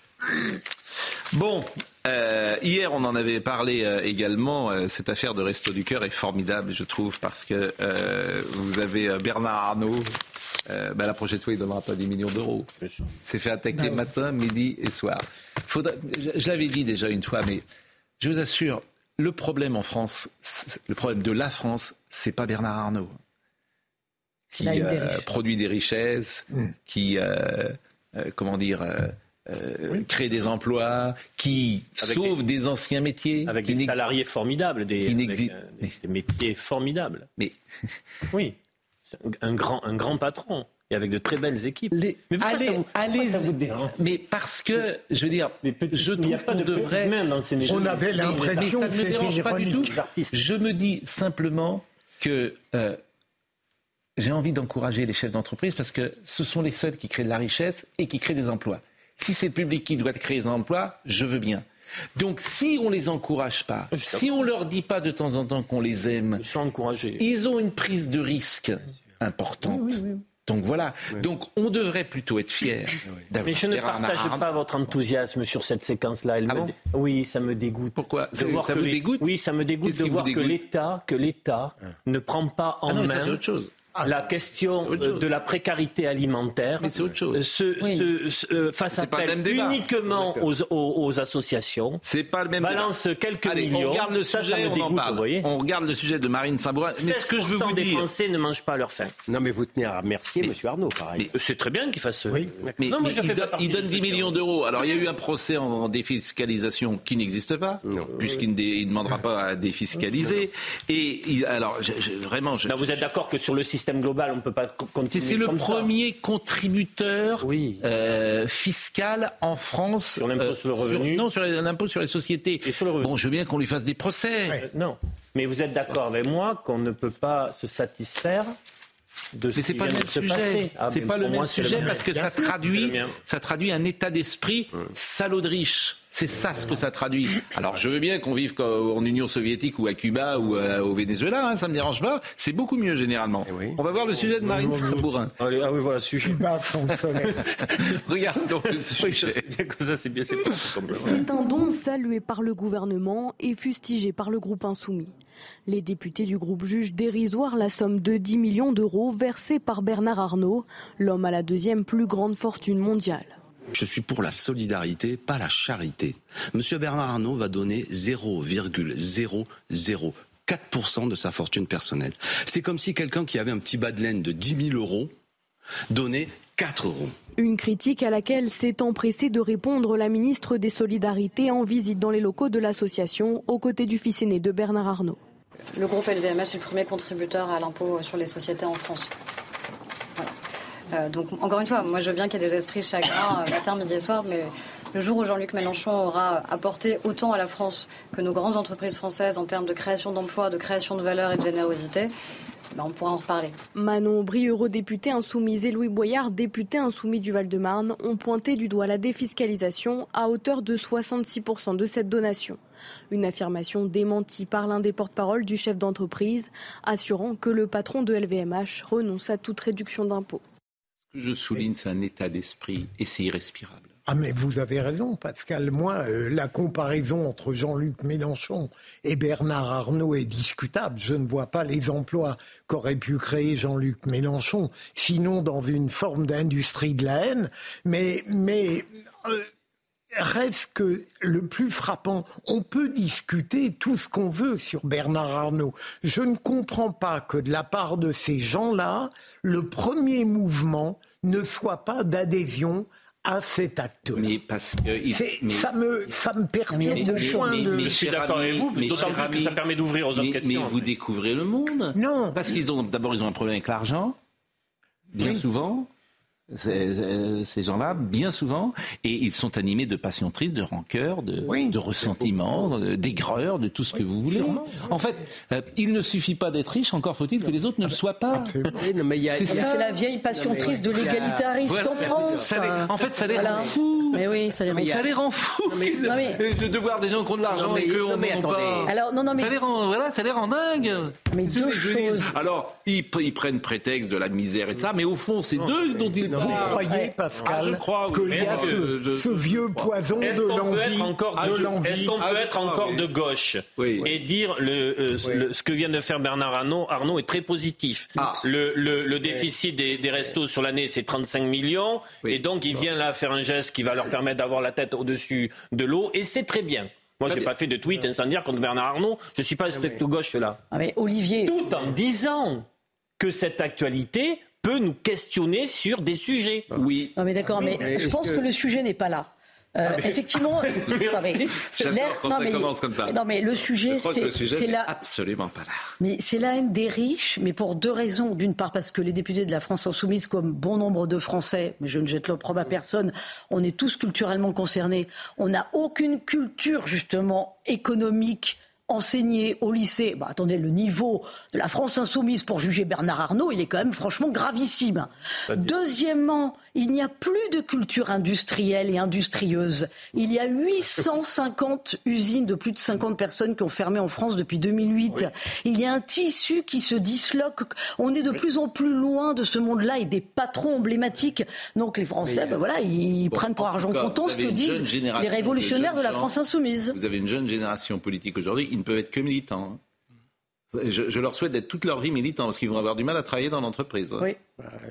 Bon, euh, hier, on en avait parlé euh, également. Euh, cette affaire de Resto du Cœur est formidable, je trouve, parce que vous avez Bernard Arnault. Ben, la prochaine fois, il ne donnera pas 10 millions d'euros. C'est fait attaquer ben matin, midi et soir. je, l'avais dit déjà une fois, mais je vous assure, le problème en France, le problème de la France, c'est pas Bernard Arnault qui produit des richesses, mmh. qui, comment dire euh, créer des emplois, qui sauve des, anciens métiers. Avec des salariés formidables, des, euh, des, métiers formidables. Mais oui, un grand, un grand patron. Et avec de très belles équipes. Mais allez, ça vous, allez, ça vous Mais parce que, je veux dire, je trouve qu'on devrait. On avait l'impression que c'était pas du tout. Je me dis simplement que euh, j'ai envie d'encourager les chefs d'entreprise parce que ce sont les seuls qui créent de la richesse et qui créent des emplois. Si c'est le public qui doit créer des emplois, je veux bien. Donc si on les encourage pas, si on leur dit pas de temps en temps qu'on les aime, ils, ils ont une prise de risque importante. Donc voilà. Donc on devrait plutôt être fiers. Mais je ne partage pas votre enthousiasme sur cette séquence-là. Ah oui, ça me dégoûte. Pourquoi Ça vous dégoûte Oui, ça me dégoûte de voir que l'État, que l'État ah. ne prend pas en ah main. autre chose. Ah, la question de la précarité alimentaire se, face à uniquement aux, associations. C'est pas le même balance quelques millions. On regarde le sujet, on en parle. On regarde le sujet de Marine Sabourin. Mais ce que je veux vous des Français ne mangent pas leur faim. Non, mais vous tenez à remercier M. Arnaud, pareil. C'est très bien qu'il fasse. Oui. Mais, non, il, donne 10 millions d'euros. Alors, il y a eu un procès en, défiscalisation qui n'existe pas, puisqu'il ne demandera pas à défiscaliser. Et alors, vraiment, vous êtes d'accord que sur le système système global, on ne peut pas continuer. C'est le premier contributeur euh, fiscal en France. Sur l'impôt sur le euh, revenu. non, sur l'impôt sur les sociétés. Bon, je veux bien qu'on lui fasse des procès. Non. Mais vous êtes d'accord avec moi qu'on ne peut pas se satisfaire mais c'est pas le même sujet. Ah, c'est pas le même sujet parce que ça traduit, ça traduit un état d'esprit salaud de riche. C'est ça ce que ça traduit. Alors je veux bien qu'on vive en Union soviétique ou à Cuba ou euh, au Venezuela, hein, ça me dérange pas. C'est beaucoup mieux généralement. Eh On va voir le sujet de Marine Sabourin. ah oui, voilà, sujet. Regardons le sujet. C'est un don salué par le gouvernement et fustigé par le groupe insoumis. Les députés du groupe jugent dérisoire la somme de 10 millions d'euros versée par Bernard Arnault, l'homme à la deuxième plus grande fortune mondiale. Je suis pour la solidarité, pas la charité. Monsieur Bernard Arnault va donner 0,004% de sa fortune personnelle. C'est comme si quelqu'un qui avait un petit bas de laine de 10 000 euros donnait 4 euros. Une critique à laquelle s'est empressée de répondre la ministre des Solidarités en visite dans les locaux de l'association aux côtés du fils aîné de Bernard Arnault. Le groupe LVMH est le premier contributeur à l'impôt sur les sociétés en France. Euh, donc, encore une fois, moi je veux bien qu'il y ait des esprits chagrins euh, matin, midi et soir, mais le jour où Jean-Luc Mélenchon aura apporté autant à la France que nos grandes entreprises françaises en termes de création d'emplois, de création de valeur et de générosité, ben, on pourra en reparler. Manon Brie, eurodéputée insoumise, et Louis Boyard, député insoumis du Val-de-Marne, ont pointé du doigt la défiscalisation à hauteur de 66% de cette donation. Une affirmation démentie par l'un des porte-parole du chef d'entreprise, assurant que le patron de LVMH renonce à toute réduction d'impôts. Je souligne, c'est un état d'esprit et c'est irrespirable. Ah mais vous avez raison, Pascal. Moi, euh, la comparaison entre Jean-Luc Mélenchon et Bernard Arnault est discutable. Je ne vois pas les emplois qu'aurait pu créer Jean-Luc Mélenchon, sinon dans une forme d'industrie de la haine. Mais, mais euh, reste que le plus frappant, on peut discuter tout ce qu'on veut sur Bernard Arnault. Je ne comprends pas que de la part de ces gens-là, le premier mouvement ne soit pas d'adhésion à cet acte-là. Mais parce que ça me ça me perturbe de de. je suis d'accord avec vous, d'autant plus que ça permet d'ouvrir aux autres questions. Mais vous découvrez le monde. Non. Parce qu'ils ont d'abord ils ont un problème avec l'argent, bien souvent ces, gens-là, bien souvent, et ils sont animés de passion triste, de rancœur, de, de ressentiment, d'aigreur, de tout ce que vous voulez. En fait, euh, il ne suffit pas d'être riche, encore faut-il que les autres ne le soient pas. C'est la vieille passion triste de l'égalitarisme en France. en fait, ça. Mais oui, ça les rend, ça les rend fous. De voir des gens qui ont de l'argent et qu'on n'en pas. Alors, non, non, mais... ça, les rend, voilà, ça les rend dingues. Mais deux choses. Alors, ils, ils, prennent prétexte de la misère et de ça, mais au fond, c'est d'eux dont ils vous croyez, Pascal, ah, qu'il y a ce, vieux poison de l'envie Est-ce qu'on peut être encore de gauche et dire le, euh, ce que vient de faire Bernard Arnault, Arnault est très positif. Ah. Le, déficit des, restos sur l'année, c'est 35 millions. Et donc, il vient là faire un geste qui va leur permettre d'avoir la tête au-dessus de l'eau. Et c'est très bien. Moi, je n'ai pas fait de tweet incendiaire contre Bernard Arnault. Je ne suis pas un de gauche là. Ah mais Olivier. Tout en disant que cette actualité peut nous questionner sur des sujets. Oui. Non mais d'accord, mais, je pense que... le sujet n'est pas là. Euh, ah, effectivement, J'adore quand ça commence comme ça. Non, mais le sujet, c'est la absolument pas là. Mais c'est la haine des riches, mais pour deux raisons. D'une part, parce que les députés de la France insoumise, comme bon nombre de Français, mais je ne jette l'opprobre à personne, on est tous culturellement concernés. On n'a aucune culture justement économique enseigner au lycée. Bah, attendez, le niveau de la France insoumise pour juger Bernard Arnault, il est quand même franchement gravissime. Deuxièmement, il n'y a plus de culture industrielle et industrieuse. Il y a 850 usines de plus de 50 personnes qui ont fermé en France depuis 2008. Il y a un tissu qui se disloque. On est de plus en plus loin de ce monde-là et des patrons emblématiques. Donc les Français, ben voilà, ils prennent pour argent comptant ce que disent les révolutionnaires de, la France insoumise. Vous avez une jeune génération politique aujourd'hui ne peuvent être que militants. Hein. Je, leur souhaite d'être toute leur vie militants parce qu'ils vont avoir du mal à travailler dans l'entreprise. Oui.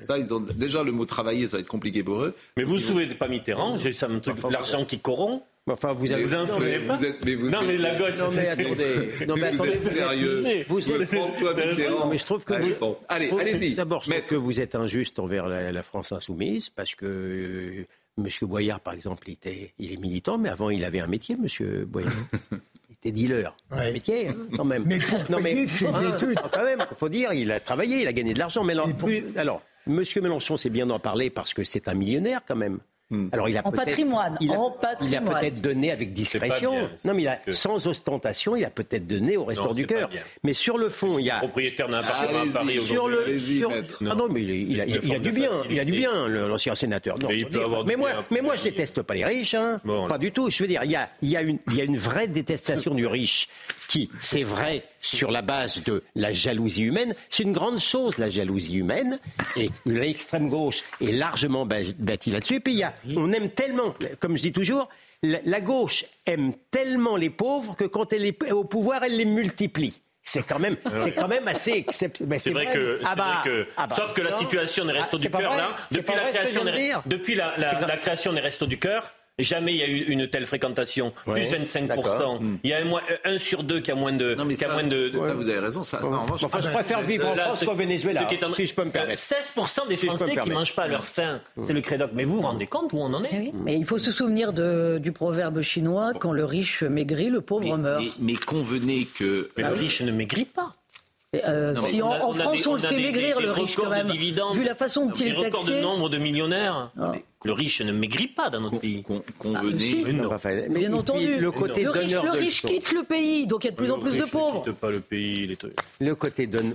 Ça, ils ont, déjà, le mot travailler, ça va être compliqué pour eux. Mais vous ne vous souvenez pas Mitterrand J'ai ça, l'argent qui corrompt. Enfin, vous avez... vous pas mais vous, Non, mais la gauche. Non, mais attendez. Non, mais attendez. Vous êtes sérieux. Vous êtes François Mitterrand. mais je trouve que vous... Allez, allez-y. D'abord, je trouve que vous êtes injuste envers la, France insoumise parce que euh, M. Boyard, par exemple, il, était, il est militant, mais avant, il avait un métier, M. Boyard. était dealer. Un métier, hein, quand même. Mais pour non, mais, ses ah, études. Quand même, il faut dire, il a travaillé, il a gagné de l'argent. Mais alors, alors, Monsieur Mélenchon, c'est bien d'en parler parce que c'est un millionnaire quand même. Hmm. Alors il a en patrimoine, il a, en patrimoine. Il a peut-être donné avec discrétion. non, mais il a, sans ostentation, il a peut-être donné au restaurant du cœur. Mais sur le fond, il y a propriétaire d'un appartement à Paris sur le sur... Ah non, mais il, a, il a, du bien, il a du bien, l'ancien sénateur. Non, mais, moi, mais moi, je déteste pas les riches, hein. pas du tout. Je veux dire, il y a, il y a une, il y a une vraie détestation du riche qui, c'est vrai, sur la base de la jalousie humaine, c'est une grande chose la jalousie humaine. Et l'extrême gauche est largement bâtie là-dessus. Et puis y a on aime tellement, comme je dis toujours, la, gauche aime tellement les pauvres que quand elle est au pouvoir, elle les multiplie. C'est quand même, c'est quand même assez. C'est vrai, que, ah bah, ah bah, sauf que la situation des restos ah, du cœur là, depuis la création, depuis la, la création des restos du cœur, Jamais il y a eu une telle fréquentation, plus 25%. Hmm. Il y a un, un, sur deux qui a moins de. Non, mais ça, moins de, ça, vous avez raison. Ça, en revanche, enfin, je préfère vivre en France qu'au Venezuela, si je peux me permettre. 16% des Français qui ne mangent pas à leur faim, c'est le crédoc. Mais vous vous rendez compte où on en est eh Mais il faut se souvenir de, du proverbe chinois quand le riche maigrit, le pauvre meurt. Mais, convenez que. le riche ne maigrit pas. Euh, si en, France on, le fait maigrir le riche quand même, vu la façon dont il est taxé. de nombre de millionnaires. Ah. Le riche ne maigrit pas dans notre pays. Ah, Bien entendu. Le, côté le riche, le riche quitte le pays, donc il y a de plus en plus de pauvres. quitte pas le pays. Le côté donne.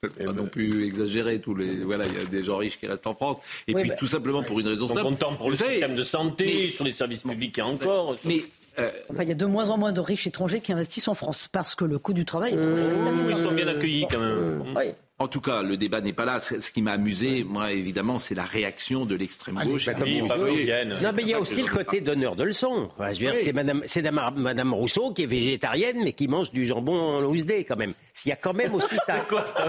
Pas non plus exagérer tous les voilà il y a des gens riches qui restent en France et puis tout simplement pour une raison simple. Content pour le système de santé, sur les services publics et encore. Mais euh, enfin, il y a de moins en moins de riches étrangers qui investissent en France parce que le coût du travail est trop Ils sont bien accueillis quand même. Oui. En tout cas, le débat n'est pas là. Ce qui m'a amusé, moi, évidemment, c'est la réaction de l'extrême gauche. non, mais il y a aussi le côté donneur de leçons. c'est Madame, Madame, Rousseau qui est végétarienne, mais qui mange du jambon en loose quand même. Il y a quand même aussi ça. quoi ah,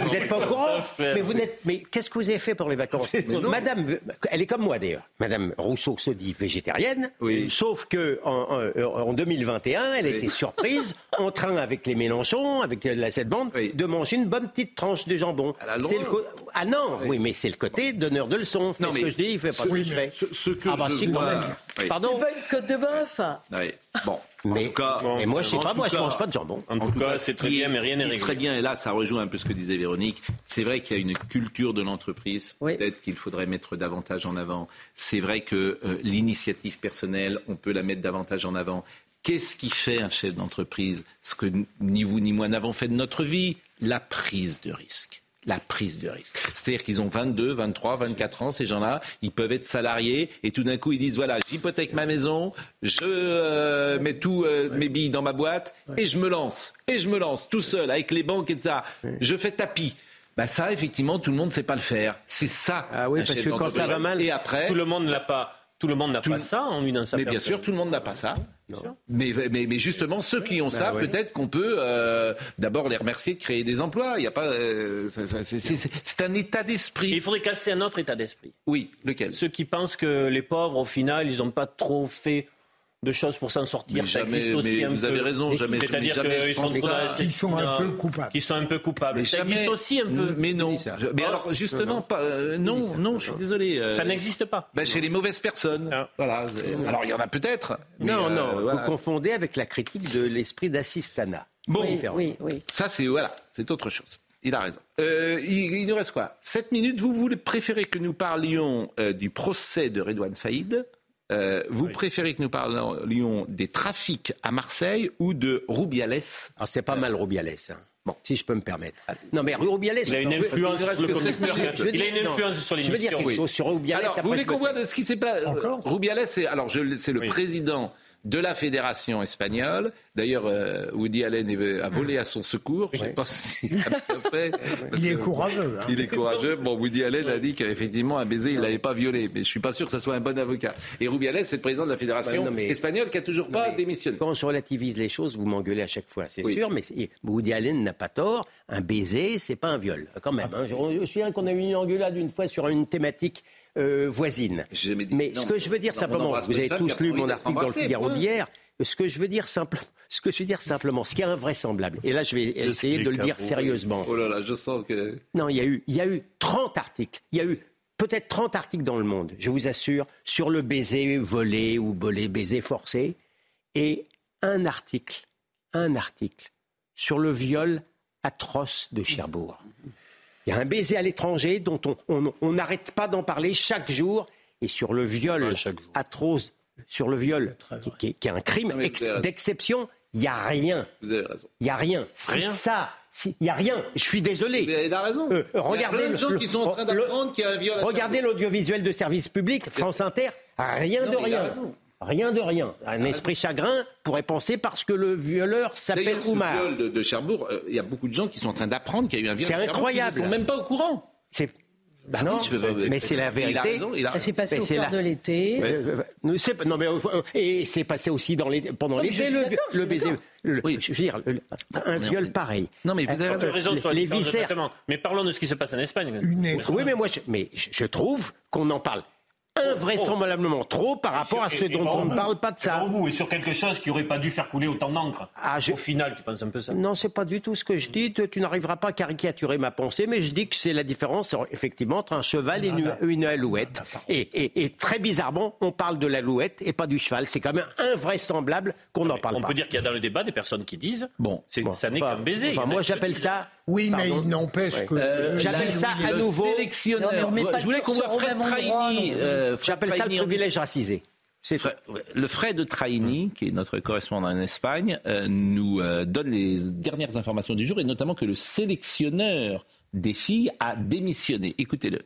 Vous n'êtes pas au courant Mais vous n'êtes. Mais qu'est-ce que vous avez fait pour les vacances Madame, elle est comme moi d'ailleurs. Madame Rousseau se dit végétarienne, oui. sauf que en, 2021, elle était surprise en train avec les Mélenchon, avec la cette bande, de manger une bonne petite tranche de jambon. Ah non, oui, mais c'est le côté donneur de leçons. Non, mais ce que je dis, il fait pas ce, que je fais. Ce, que ah bah je si, vois... Pardon pas une côte de bœuf Bon, mais, en tout cas, mais moi, je sais pas, moi, je mange pas de jambon. En, tout, cas, c'est très bien, mais rien n'est réglé. Très bien, et là, ça rejoint un peu ce que disait Véronique. C'est vrai qu'il y a une culture de l'entreprise. Peut-être qu'il faudrait mettre davantage en avant. C'est vrai que euh, l'initiative personnelle, on peut la mettre davantage en avant. Qu'est-ce qui fait un chef d'entreprise Ce que ni vous ni moi n'avons fait de notre vie, la prise de risque la prise de risque. C'est-à-dire qu'ils ont 22, 23, 24 ans, ces gens-là, ils peuvent être salariés et tout d'un coup ils disent voilà, j'hypothèque ma maison, je euh, mets tous euh, mes billes dans ma boîte et je me lance. Et je me lance tout seul avec les banques et tout ça. Je fais tapis. Bah ça, effectivement, tout le monde ne sait pas le faire. C'est ça. Ah oui, parce que quand ça va mal, et après, tout le monde ne l'a pas. Tout le monde n'a pas ça en sa Mais bien sûr, tout le monde n'a pas ça. Mais, mais, mais, justement, ceux qui ont bah ça, peut-être qu'on peut, euh, d'abord les remercier de créer des emplois. Il y a pas, euh, c'est un état d'esprit. Il faudrait casser un autre état d'esprit. Oui, lequel? Ceux qui pensent que les pauvres, au final, ils n'ont pas trop fait de choses pour s'en sortir. jamais, mais vous avez raison, jamais. C'est-à-dire qu'ils sont, sont, un peu coupables. Qui sont un peu coupables. Mais ça existe aussi un peu. Mais non. Mais alors justement, pas, euh, non, non, je suis désolé. Euh, ça n'existe pas. Ben, chez les mauvaises personnes. Ah. Voilà. Alors il y en a peut-être. Non, non. Euh, vous confondez avec la critique de l'esprit d'assistanat. Bon, oui, oui, Ça c'est voilà, c'est autre chose. Il a raison. il, nous reste quoi? 7 minutes. Vous, vous préférez que nous parlions du procès de Redouane Faïd? Euh, vous préférez que nous parlions des trafics à Marseille ou de Rubiales? Ah, C'est pas mal Rubiales. Hein. Bon, si je peux me permettre. Non, mais Rubiales. Il a une influence sur le Il a une influence sur les Je veux dire quelque chose sur Rubiales. Alors, vous voulez qu'on voit ce qui s'est passé Rubiales, c'est alors c'est le président de la fédération espagnole. D'ailleurs, euh, Woody Allen a volé à son secours. Je ne sais pas s'il a fait. il est courageux. Hein. Il est courageux. Bon, Woody Allen a dit qu'effectivement, un baiser, il ne l'avait pas violé. Mais je ne suis pas sûr que ce soit un bon avocat. Et Rubiales, c'est le président de la fédération espagnole qui n'a toujours pas démissionné. Quand je relativise les choses, vous m'engueulez à chaque fois, c'est sûr. Mais Woody Allen n'a pas tort. Un baiser, c'est pas un viol, quand même. Hein. Je, me souviens qu'on a eu une engueulade une fois sur une thématique euh, voisine. Mais ce que je veux dire simplement, vous avez tous lu mon article dans le Figaro d'hier. Ce que je veux dire simplement, ce que je veux dire simplement, ce qui est invraisemblable, et là je vais essayer de le dire sérieusement. Oh là là, je sens que. Non, il y a eu, il y a eu 30 articles. Il y a eu peut-être 30 articles dans le monde, je vous assure, sur le baiser volé ou bolé, baiser forcé, et un article, un article sur le viol atroce de Cherbourg. Il y a un baiser à l'étranger dont on n'arrête pas d'en parler chaque jour. et sur le viol atroce, sur le viol, qui, est un crime d'exception, il n'y a rien. Vous avez raison. Il n'y a rien. Rien. ça. Il n'y a rien. Je suis désolé. Vous avez raison. Euh, il regardez y a plein de gens qui sont en train d'apprendre qu'il y a un viol. Regardez l'audiovisuel de service public, France Inter, rien de rien. Rien de rien. Un esprit chagrin pourrait penser parce que le violeur s'appelle Oumar. Le viol de, Cherbourg, euh, il y a beaucoup de gens qui sont en train d'apprendre qu'il y a eu un viol. C'est incroyable. Ils ne sont même pas au courant. C'est bah non, mais c'est la vérité. Ça s'est passé au cœur de l'été. Non, mais et c'est passé aussi dans les, pendant l'été le, le baiser. oui. Je veux dire, un viol pareil. Non, mais vous avez raison. sur les viscères. Mais parlons de ce qui se passe en Espagne. oui, mais moi, je, mais je trouve qu'on en parle invraisemblablement trop par rapport à ce dont on ne parle pas de ça. Et sur quelque chose qui n'aurait pas dû faire couler autant d'encre. Ah, Au final, tu penses un peu ça? Non, c'est pas du tout ce que je dis. Tu n'arriveras pas à caricaturer ma pensée, mais je dis que c'est la différence, effectivement, entre un cheval et une, alouette. Et, très bizarrement, on parle de l'alouette et pas du cheval. C'est quand même invraisemblable qu'on n'en parle pas. On peut dire qu'il y a dans le débat des personnes qui disent bon, ça n'est qu'un baiser. Enfin, moi, j'appelle ça oui, mais il n'empêche que. Euh, J'appelle ça à nouveau. Sélectionneur. je voulais qu'on voit Fred Traini. Euh, J'appelle ça le privilège racisé. Le Fred Traini, qui est notre correspondant en Espagne, euh, nous donne les dernières informations du jour et notamment que le sélectionneur des filles a démissionné. Écoutez-le.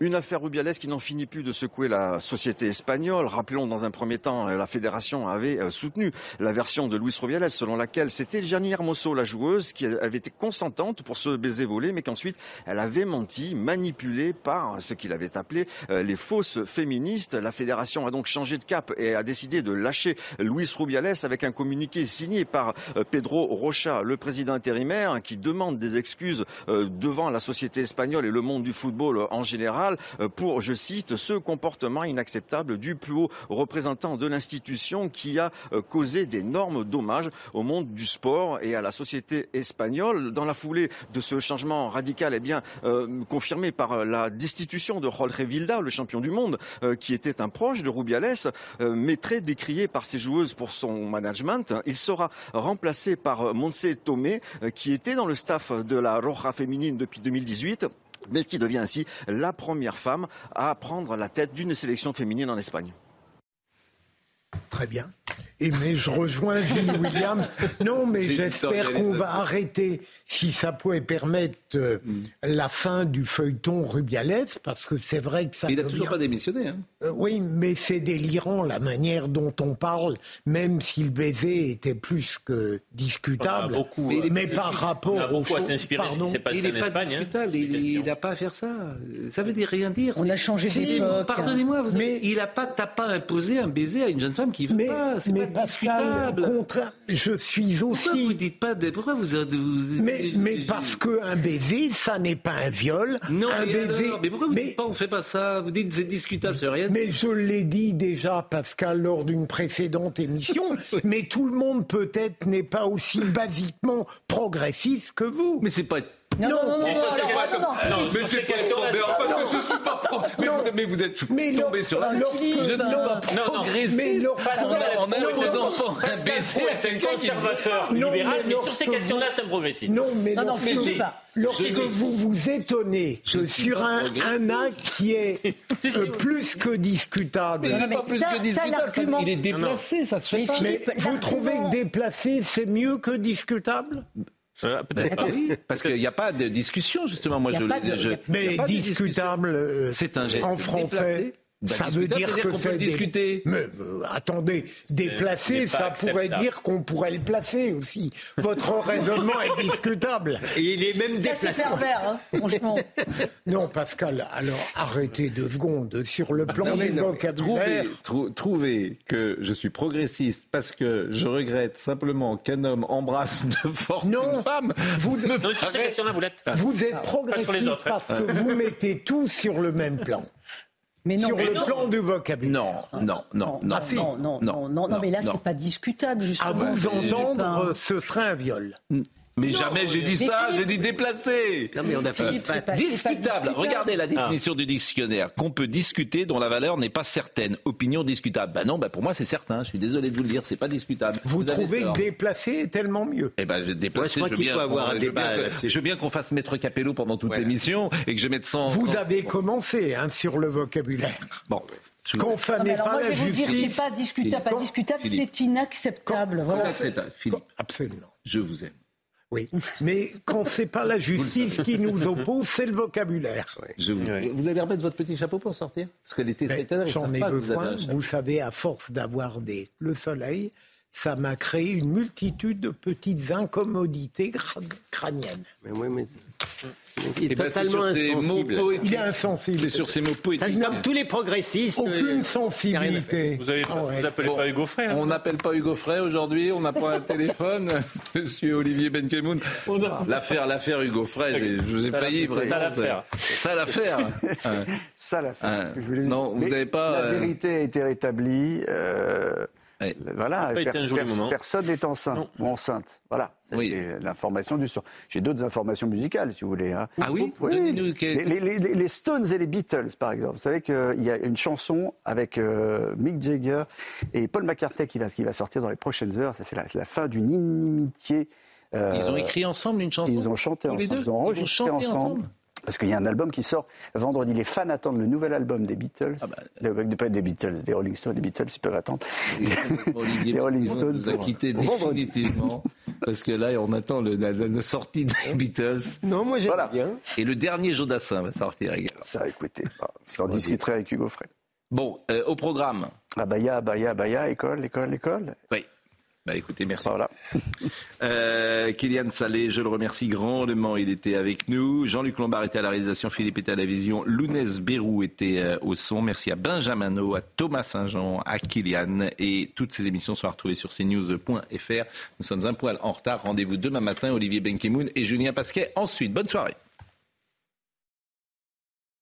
Une affaire Rubiales qui n'en finit plus de secouer la société espagnole. Rappelons dans un premier temps, la fédération avait euh, soutenu la version de Luis Rubiales selon laquelle c'était Gianni Hermoso, la joueuse, qui avait été consentante pour ce baiser volé, mais qu'ensuite elle avait menti, manipulée par ce qu'il avait appelé euh, les fausses féministes. La fédération a donc changé de cap et a décidé de lâcher Luis Rubiales avec un communiqué signé par euh, Pedro Rocha, le président intérimaire, qui demande des excuses devant la société espagnole et le monde du football en général euh, pour, je cite, ce comportement inacceptable du plus haut représentant de l'institution qui a euh, causé d'énormes dommages au monde du sport et à la société espagnole. Dans la foulée de ce changement radical, eh bien, euh, confirmé par la destitution de Jorge Vilda, le champion du monde, qui était un proche de Rubiales, mais très décrié par ses joueuses pour son management, il sera remplacé par Monse Tomé, qui était dans le staff de la Roja féminine depuis 2018 mais qui devient ainsi la première femme à prendre la tête d'une sélection féminine en Espagne. Très bien. Et mais je rejoins Gilles William. Non, mais j'espère qu'on va arrêter, si ça pouvait permettre euh, mm. la fin du feuilleton Rubiales, parce que c'est vrai que ça. Il n'a toujours pas démissionné. Hein. Euh, oui, mais c'est délirant la manière dont on parle, même si le baiser était plus que discutable. beaucoup, mais, par rapport on a beaucoup au. À s'inspirer, il n'est pas hein. discutable. il n'a pas à faire ça. Ça veut dire rien dire. On a changé d'époque. Pardonnez-moi, mais il n'a pas, pas imposé un baiser à une jeune femme qui veut mais, pas. Mais Pascal, contraire, je suis aussi. Pourquoi vous dites pas Pourquoi vous, Mais, mais parce qu'un baiser, ça n'est pas un viol. Non, un baiser. mais pourquoi vous dites pas on fait pas ça? Vous dites c'est discutable, c'est rien. Mais je l'ai dit déjà, Pascal, lors d'une précédente émission. mais tout le monde peut-être n'est pas aussi basiquement progressiste que vous. Mais c'est pas non, non, non, non, non, Mais c'est pas Mais enfin, je suis pas mais, vous êtes tombé sur la. Je ne suis pas progressiste. Mais on a des enfants un baiser à quelqu'un qui conservateur libéral, mais sur ces questions-là, c'est un progressiste. Non, mais lorsque vous vous étonnez que sur un acte qui est plus que discutable. Mais pas plus que discutable. Il est déplacé, ça se fait pas. Mais vous trouvez que déplacé, c'est mieux que discutable? Euh, peut-être pas, oui, parce qu'il n'y a pas de discussion justement. Moi, je, mais discutable, euh, c'est un geste en français. Bah, ça veut dire que c'est discuter. Mais euh, attendez, déplacer, ça pourrait dire qu'on pourrait le placer aussi. Votre raisonnement est discutable. Et il est même déplacé. C'est pervers, hein, franchement. non, Pascal, alors arrêtez deux secondes. Sur le plan du vocabulaire. Trouvez, que je suis progressiste parce que je regrette simplement qu'un homme embrasse de force une femme. Vous, non, sur ces questions-là, vous l'êtes. Vous êtes progressiste hein. parce que vous mettez tout sur le même plan. Mais non, sur le plan du vocabulaire. Non, non, non, non. Ah, non, non, non, non, non, mais là, c'est pas discutable, justement. À vous entendre, ce serait un viol. Mais jamais j'ai dit ça, j'ai dit déplacé. Non, mais on a fait discutable. Regardez la définition du dictionnaire. Qu'on peut discuter, dont la valeur n'est pas certaine. Opinion discutable. Ben non, ben pour moi c'est certain. Je suis désolé de vous le dire, c'est pas discutable. Vous, trouvez que déplacé est tellement mieux Eh ben, déplacé, je, veux bien, avoir un débat. Je veux bien qu'on fasse maître Capello pendant toute l'émission et que je mette 100. Vous avez commencé hein, sur le vocabulaire. Bon. Qu'on pas la justice. C'est pas discutable, pas discutable, c'est inacceptable. Voilà. Philippe. Absolument. Je vous aime. Oui, mais quand c'est pas la justice qui nous oppose, c'est le vocabulaire. vous... allez remettre votre petit chapeau pour sortir? Parce que l'été, c'est J'en ai besoin. Vous, savez, à force d'avoir des... le soleil, ça m'a créé une multitude de petites incommodités crâniennes. Mais oui, mais il est totalement insensible. Il est insensible. C'est sur ces mots poétiques. Comme tous les progressistes. Aucune sensibilité. Vous n'appelez pas Hugo Frey hein On n'appelle pas Hugo Frey aujourd'hui. On n'a pas un téléphone. Monsieur Olivier Benkemoun. L'affaire, l'affaire Hugo Frey, je vous ai payé vraiment. Ça l'affaire. Ça l'affaire. Ça l'affaire. Non, vous n'avez pas. La euh, vérité a été rétablie. Euh, voilà, personne n'est enceinte ou enceinte. Voilà, c'est l'information du soir. J'ai d'autres informations musicales, si vous voulez. Hein. Ah oui, les, Stones et les Beatles, par exemple. Vous savez qu'il y a une chanson avec euh, Mick Jagger et Paul McCartney qui va, qui va sortir dans les prochaines heures. C'est la, la, fin d'une inimitié. Euh, ils ont écrit ensemble une chanson Ils ont chanté ensemble. Ils ont enregistré ensemble. Parce qu'il y a un album qui sort vendredi. Les fans attendent le nouvel album des Beatles. Ah bah, pas des Beatles, des Rolling Stones. Les Beatles, ils peuvent attendre. les Rolling Stones nous a quittés définitivement. parce que là, on attend le, la, sortie des Beatles. Non, moi j'aime bien. Et le dernier Jodassin va sortir également. Ça, écoutez, on discuterait avec Hugo Frey. Bon, euh, au programme. Abaya, Abaya, Abaya, école, école, école. Oui. Bah écoutez, merci. Voilà. euh, Kylian Salé, je le remercie grandement, il était avec nous. Jean-Luc Lombard était à la réalisation, Philippe était à la vision, Lounès Bérou était euh, au son. Merci à Benjamin à Thomas Saint-Jean, à Kylian. Et toutes ces émissions sont retrouvées sur cnews.fr. Nous sommes un poil en retard. Rendez-vous demain matin, Olivier Benkemoun et Julien Pasquet. Ensuite, bonne soirée.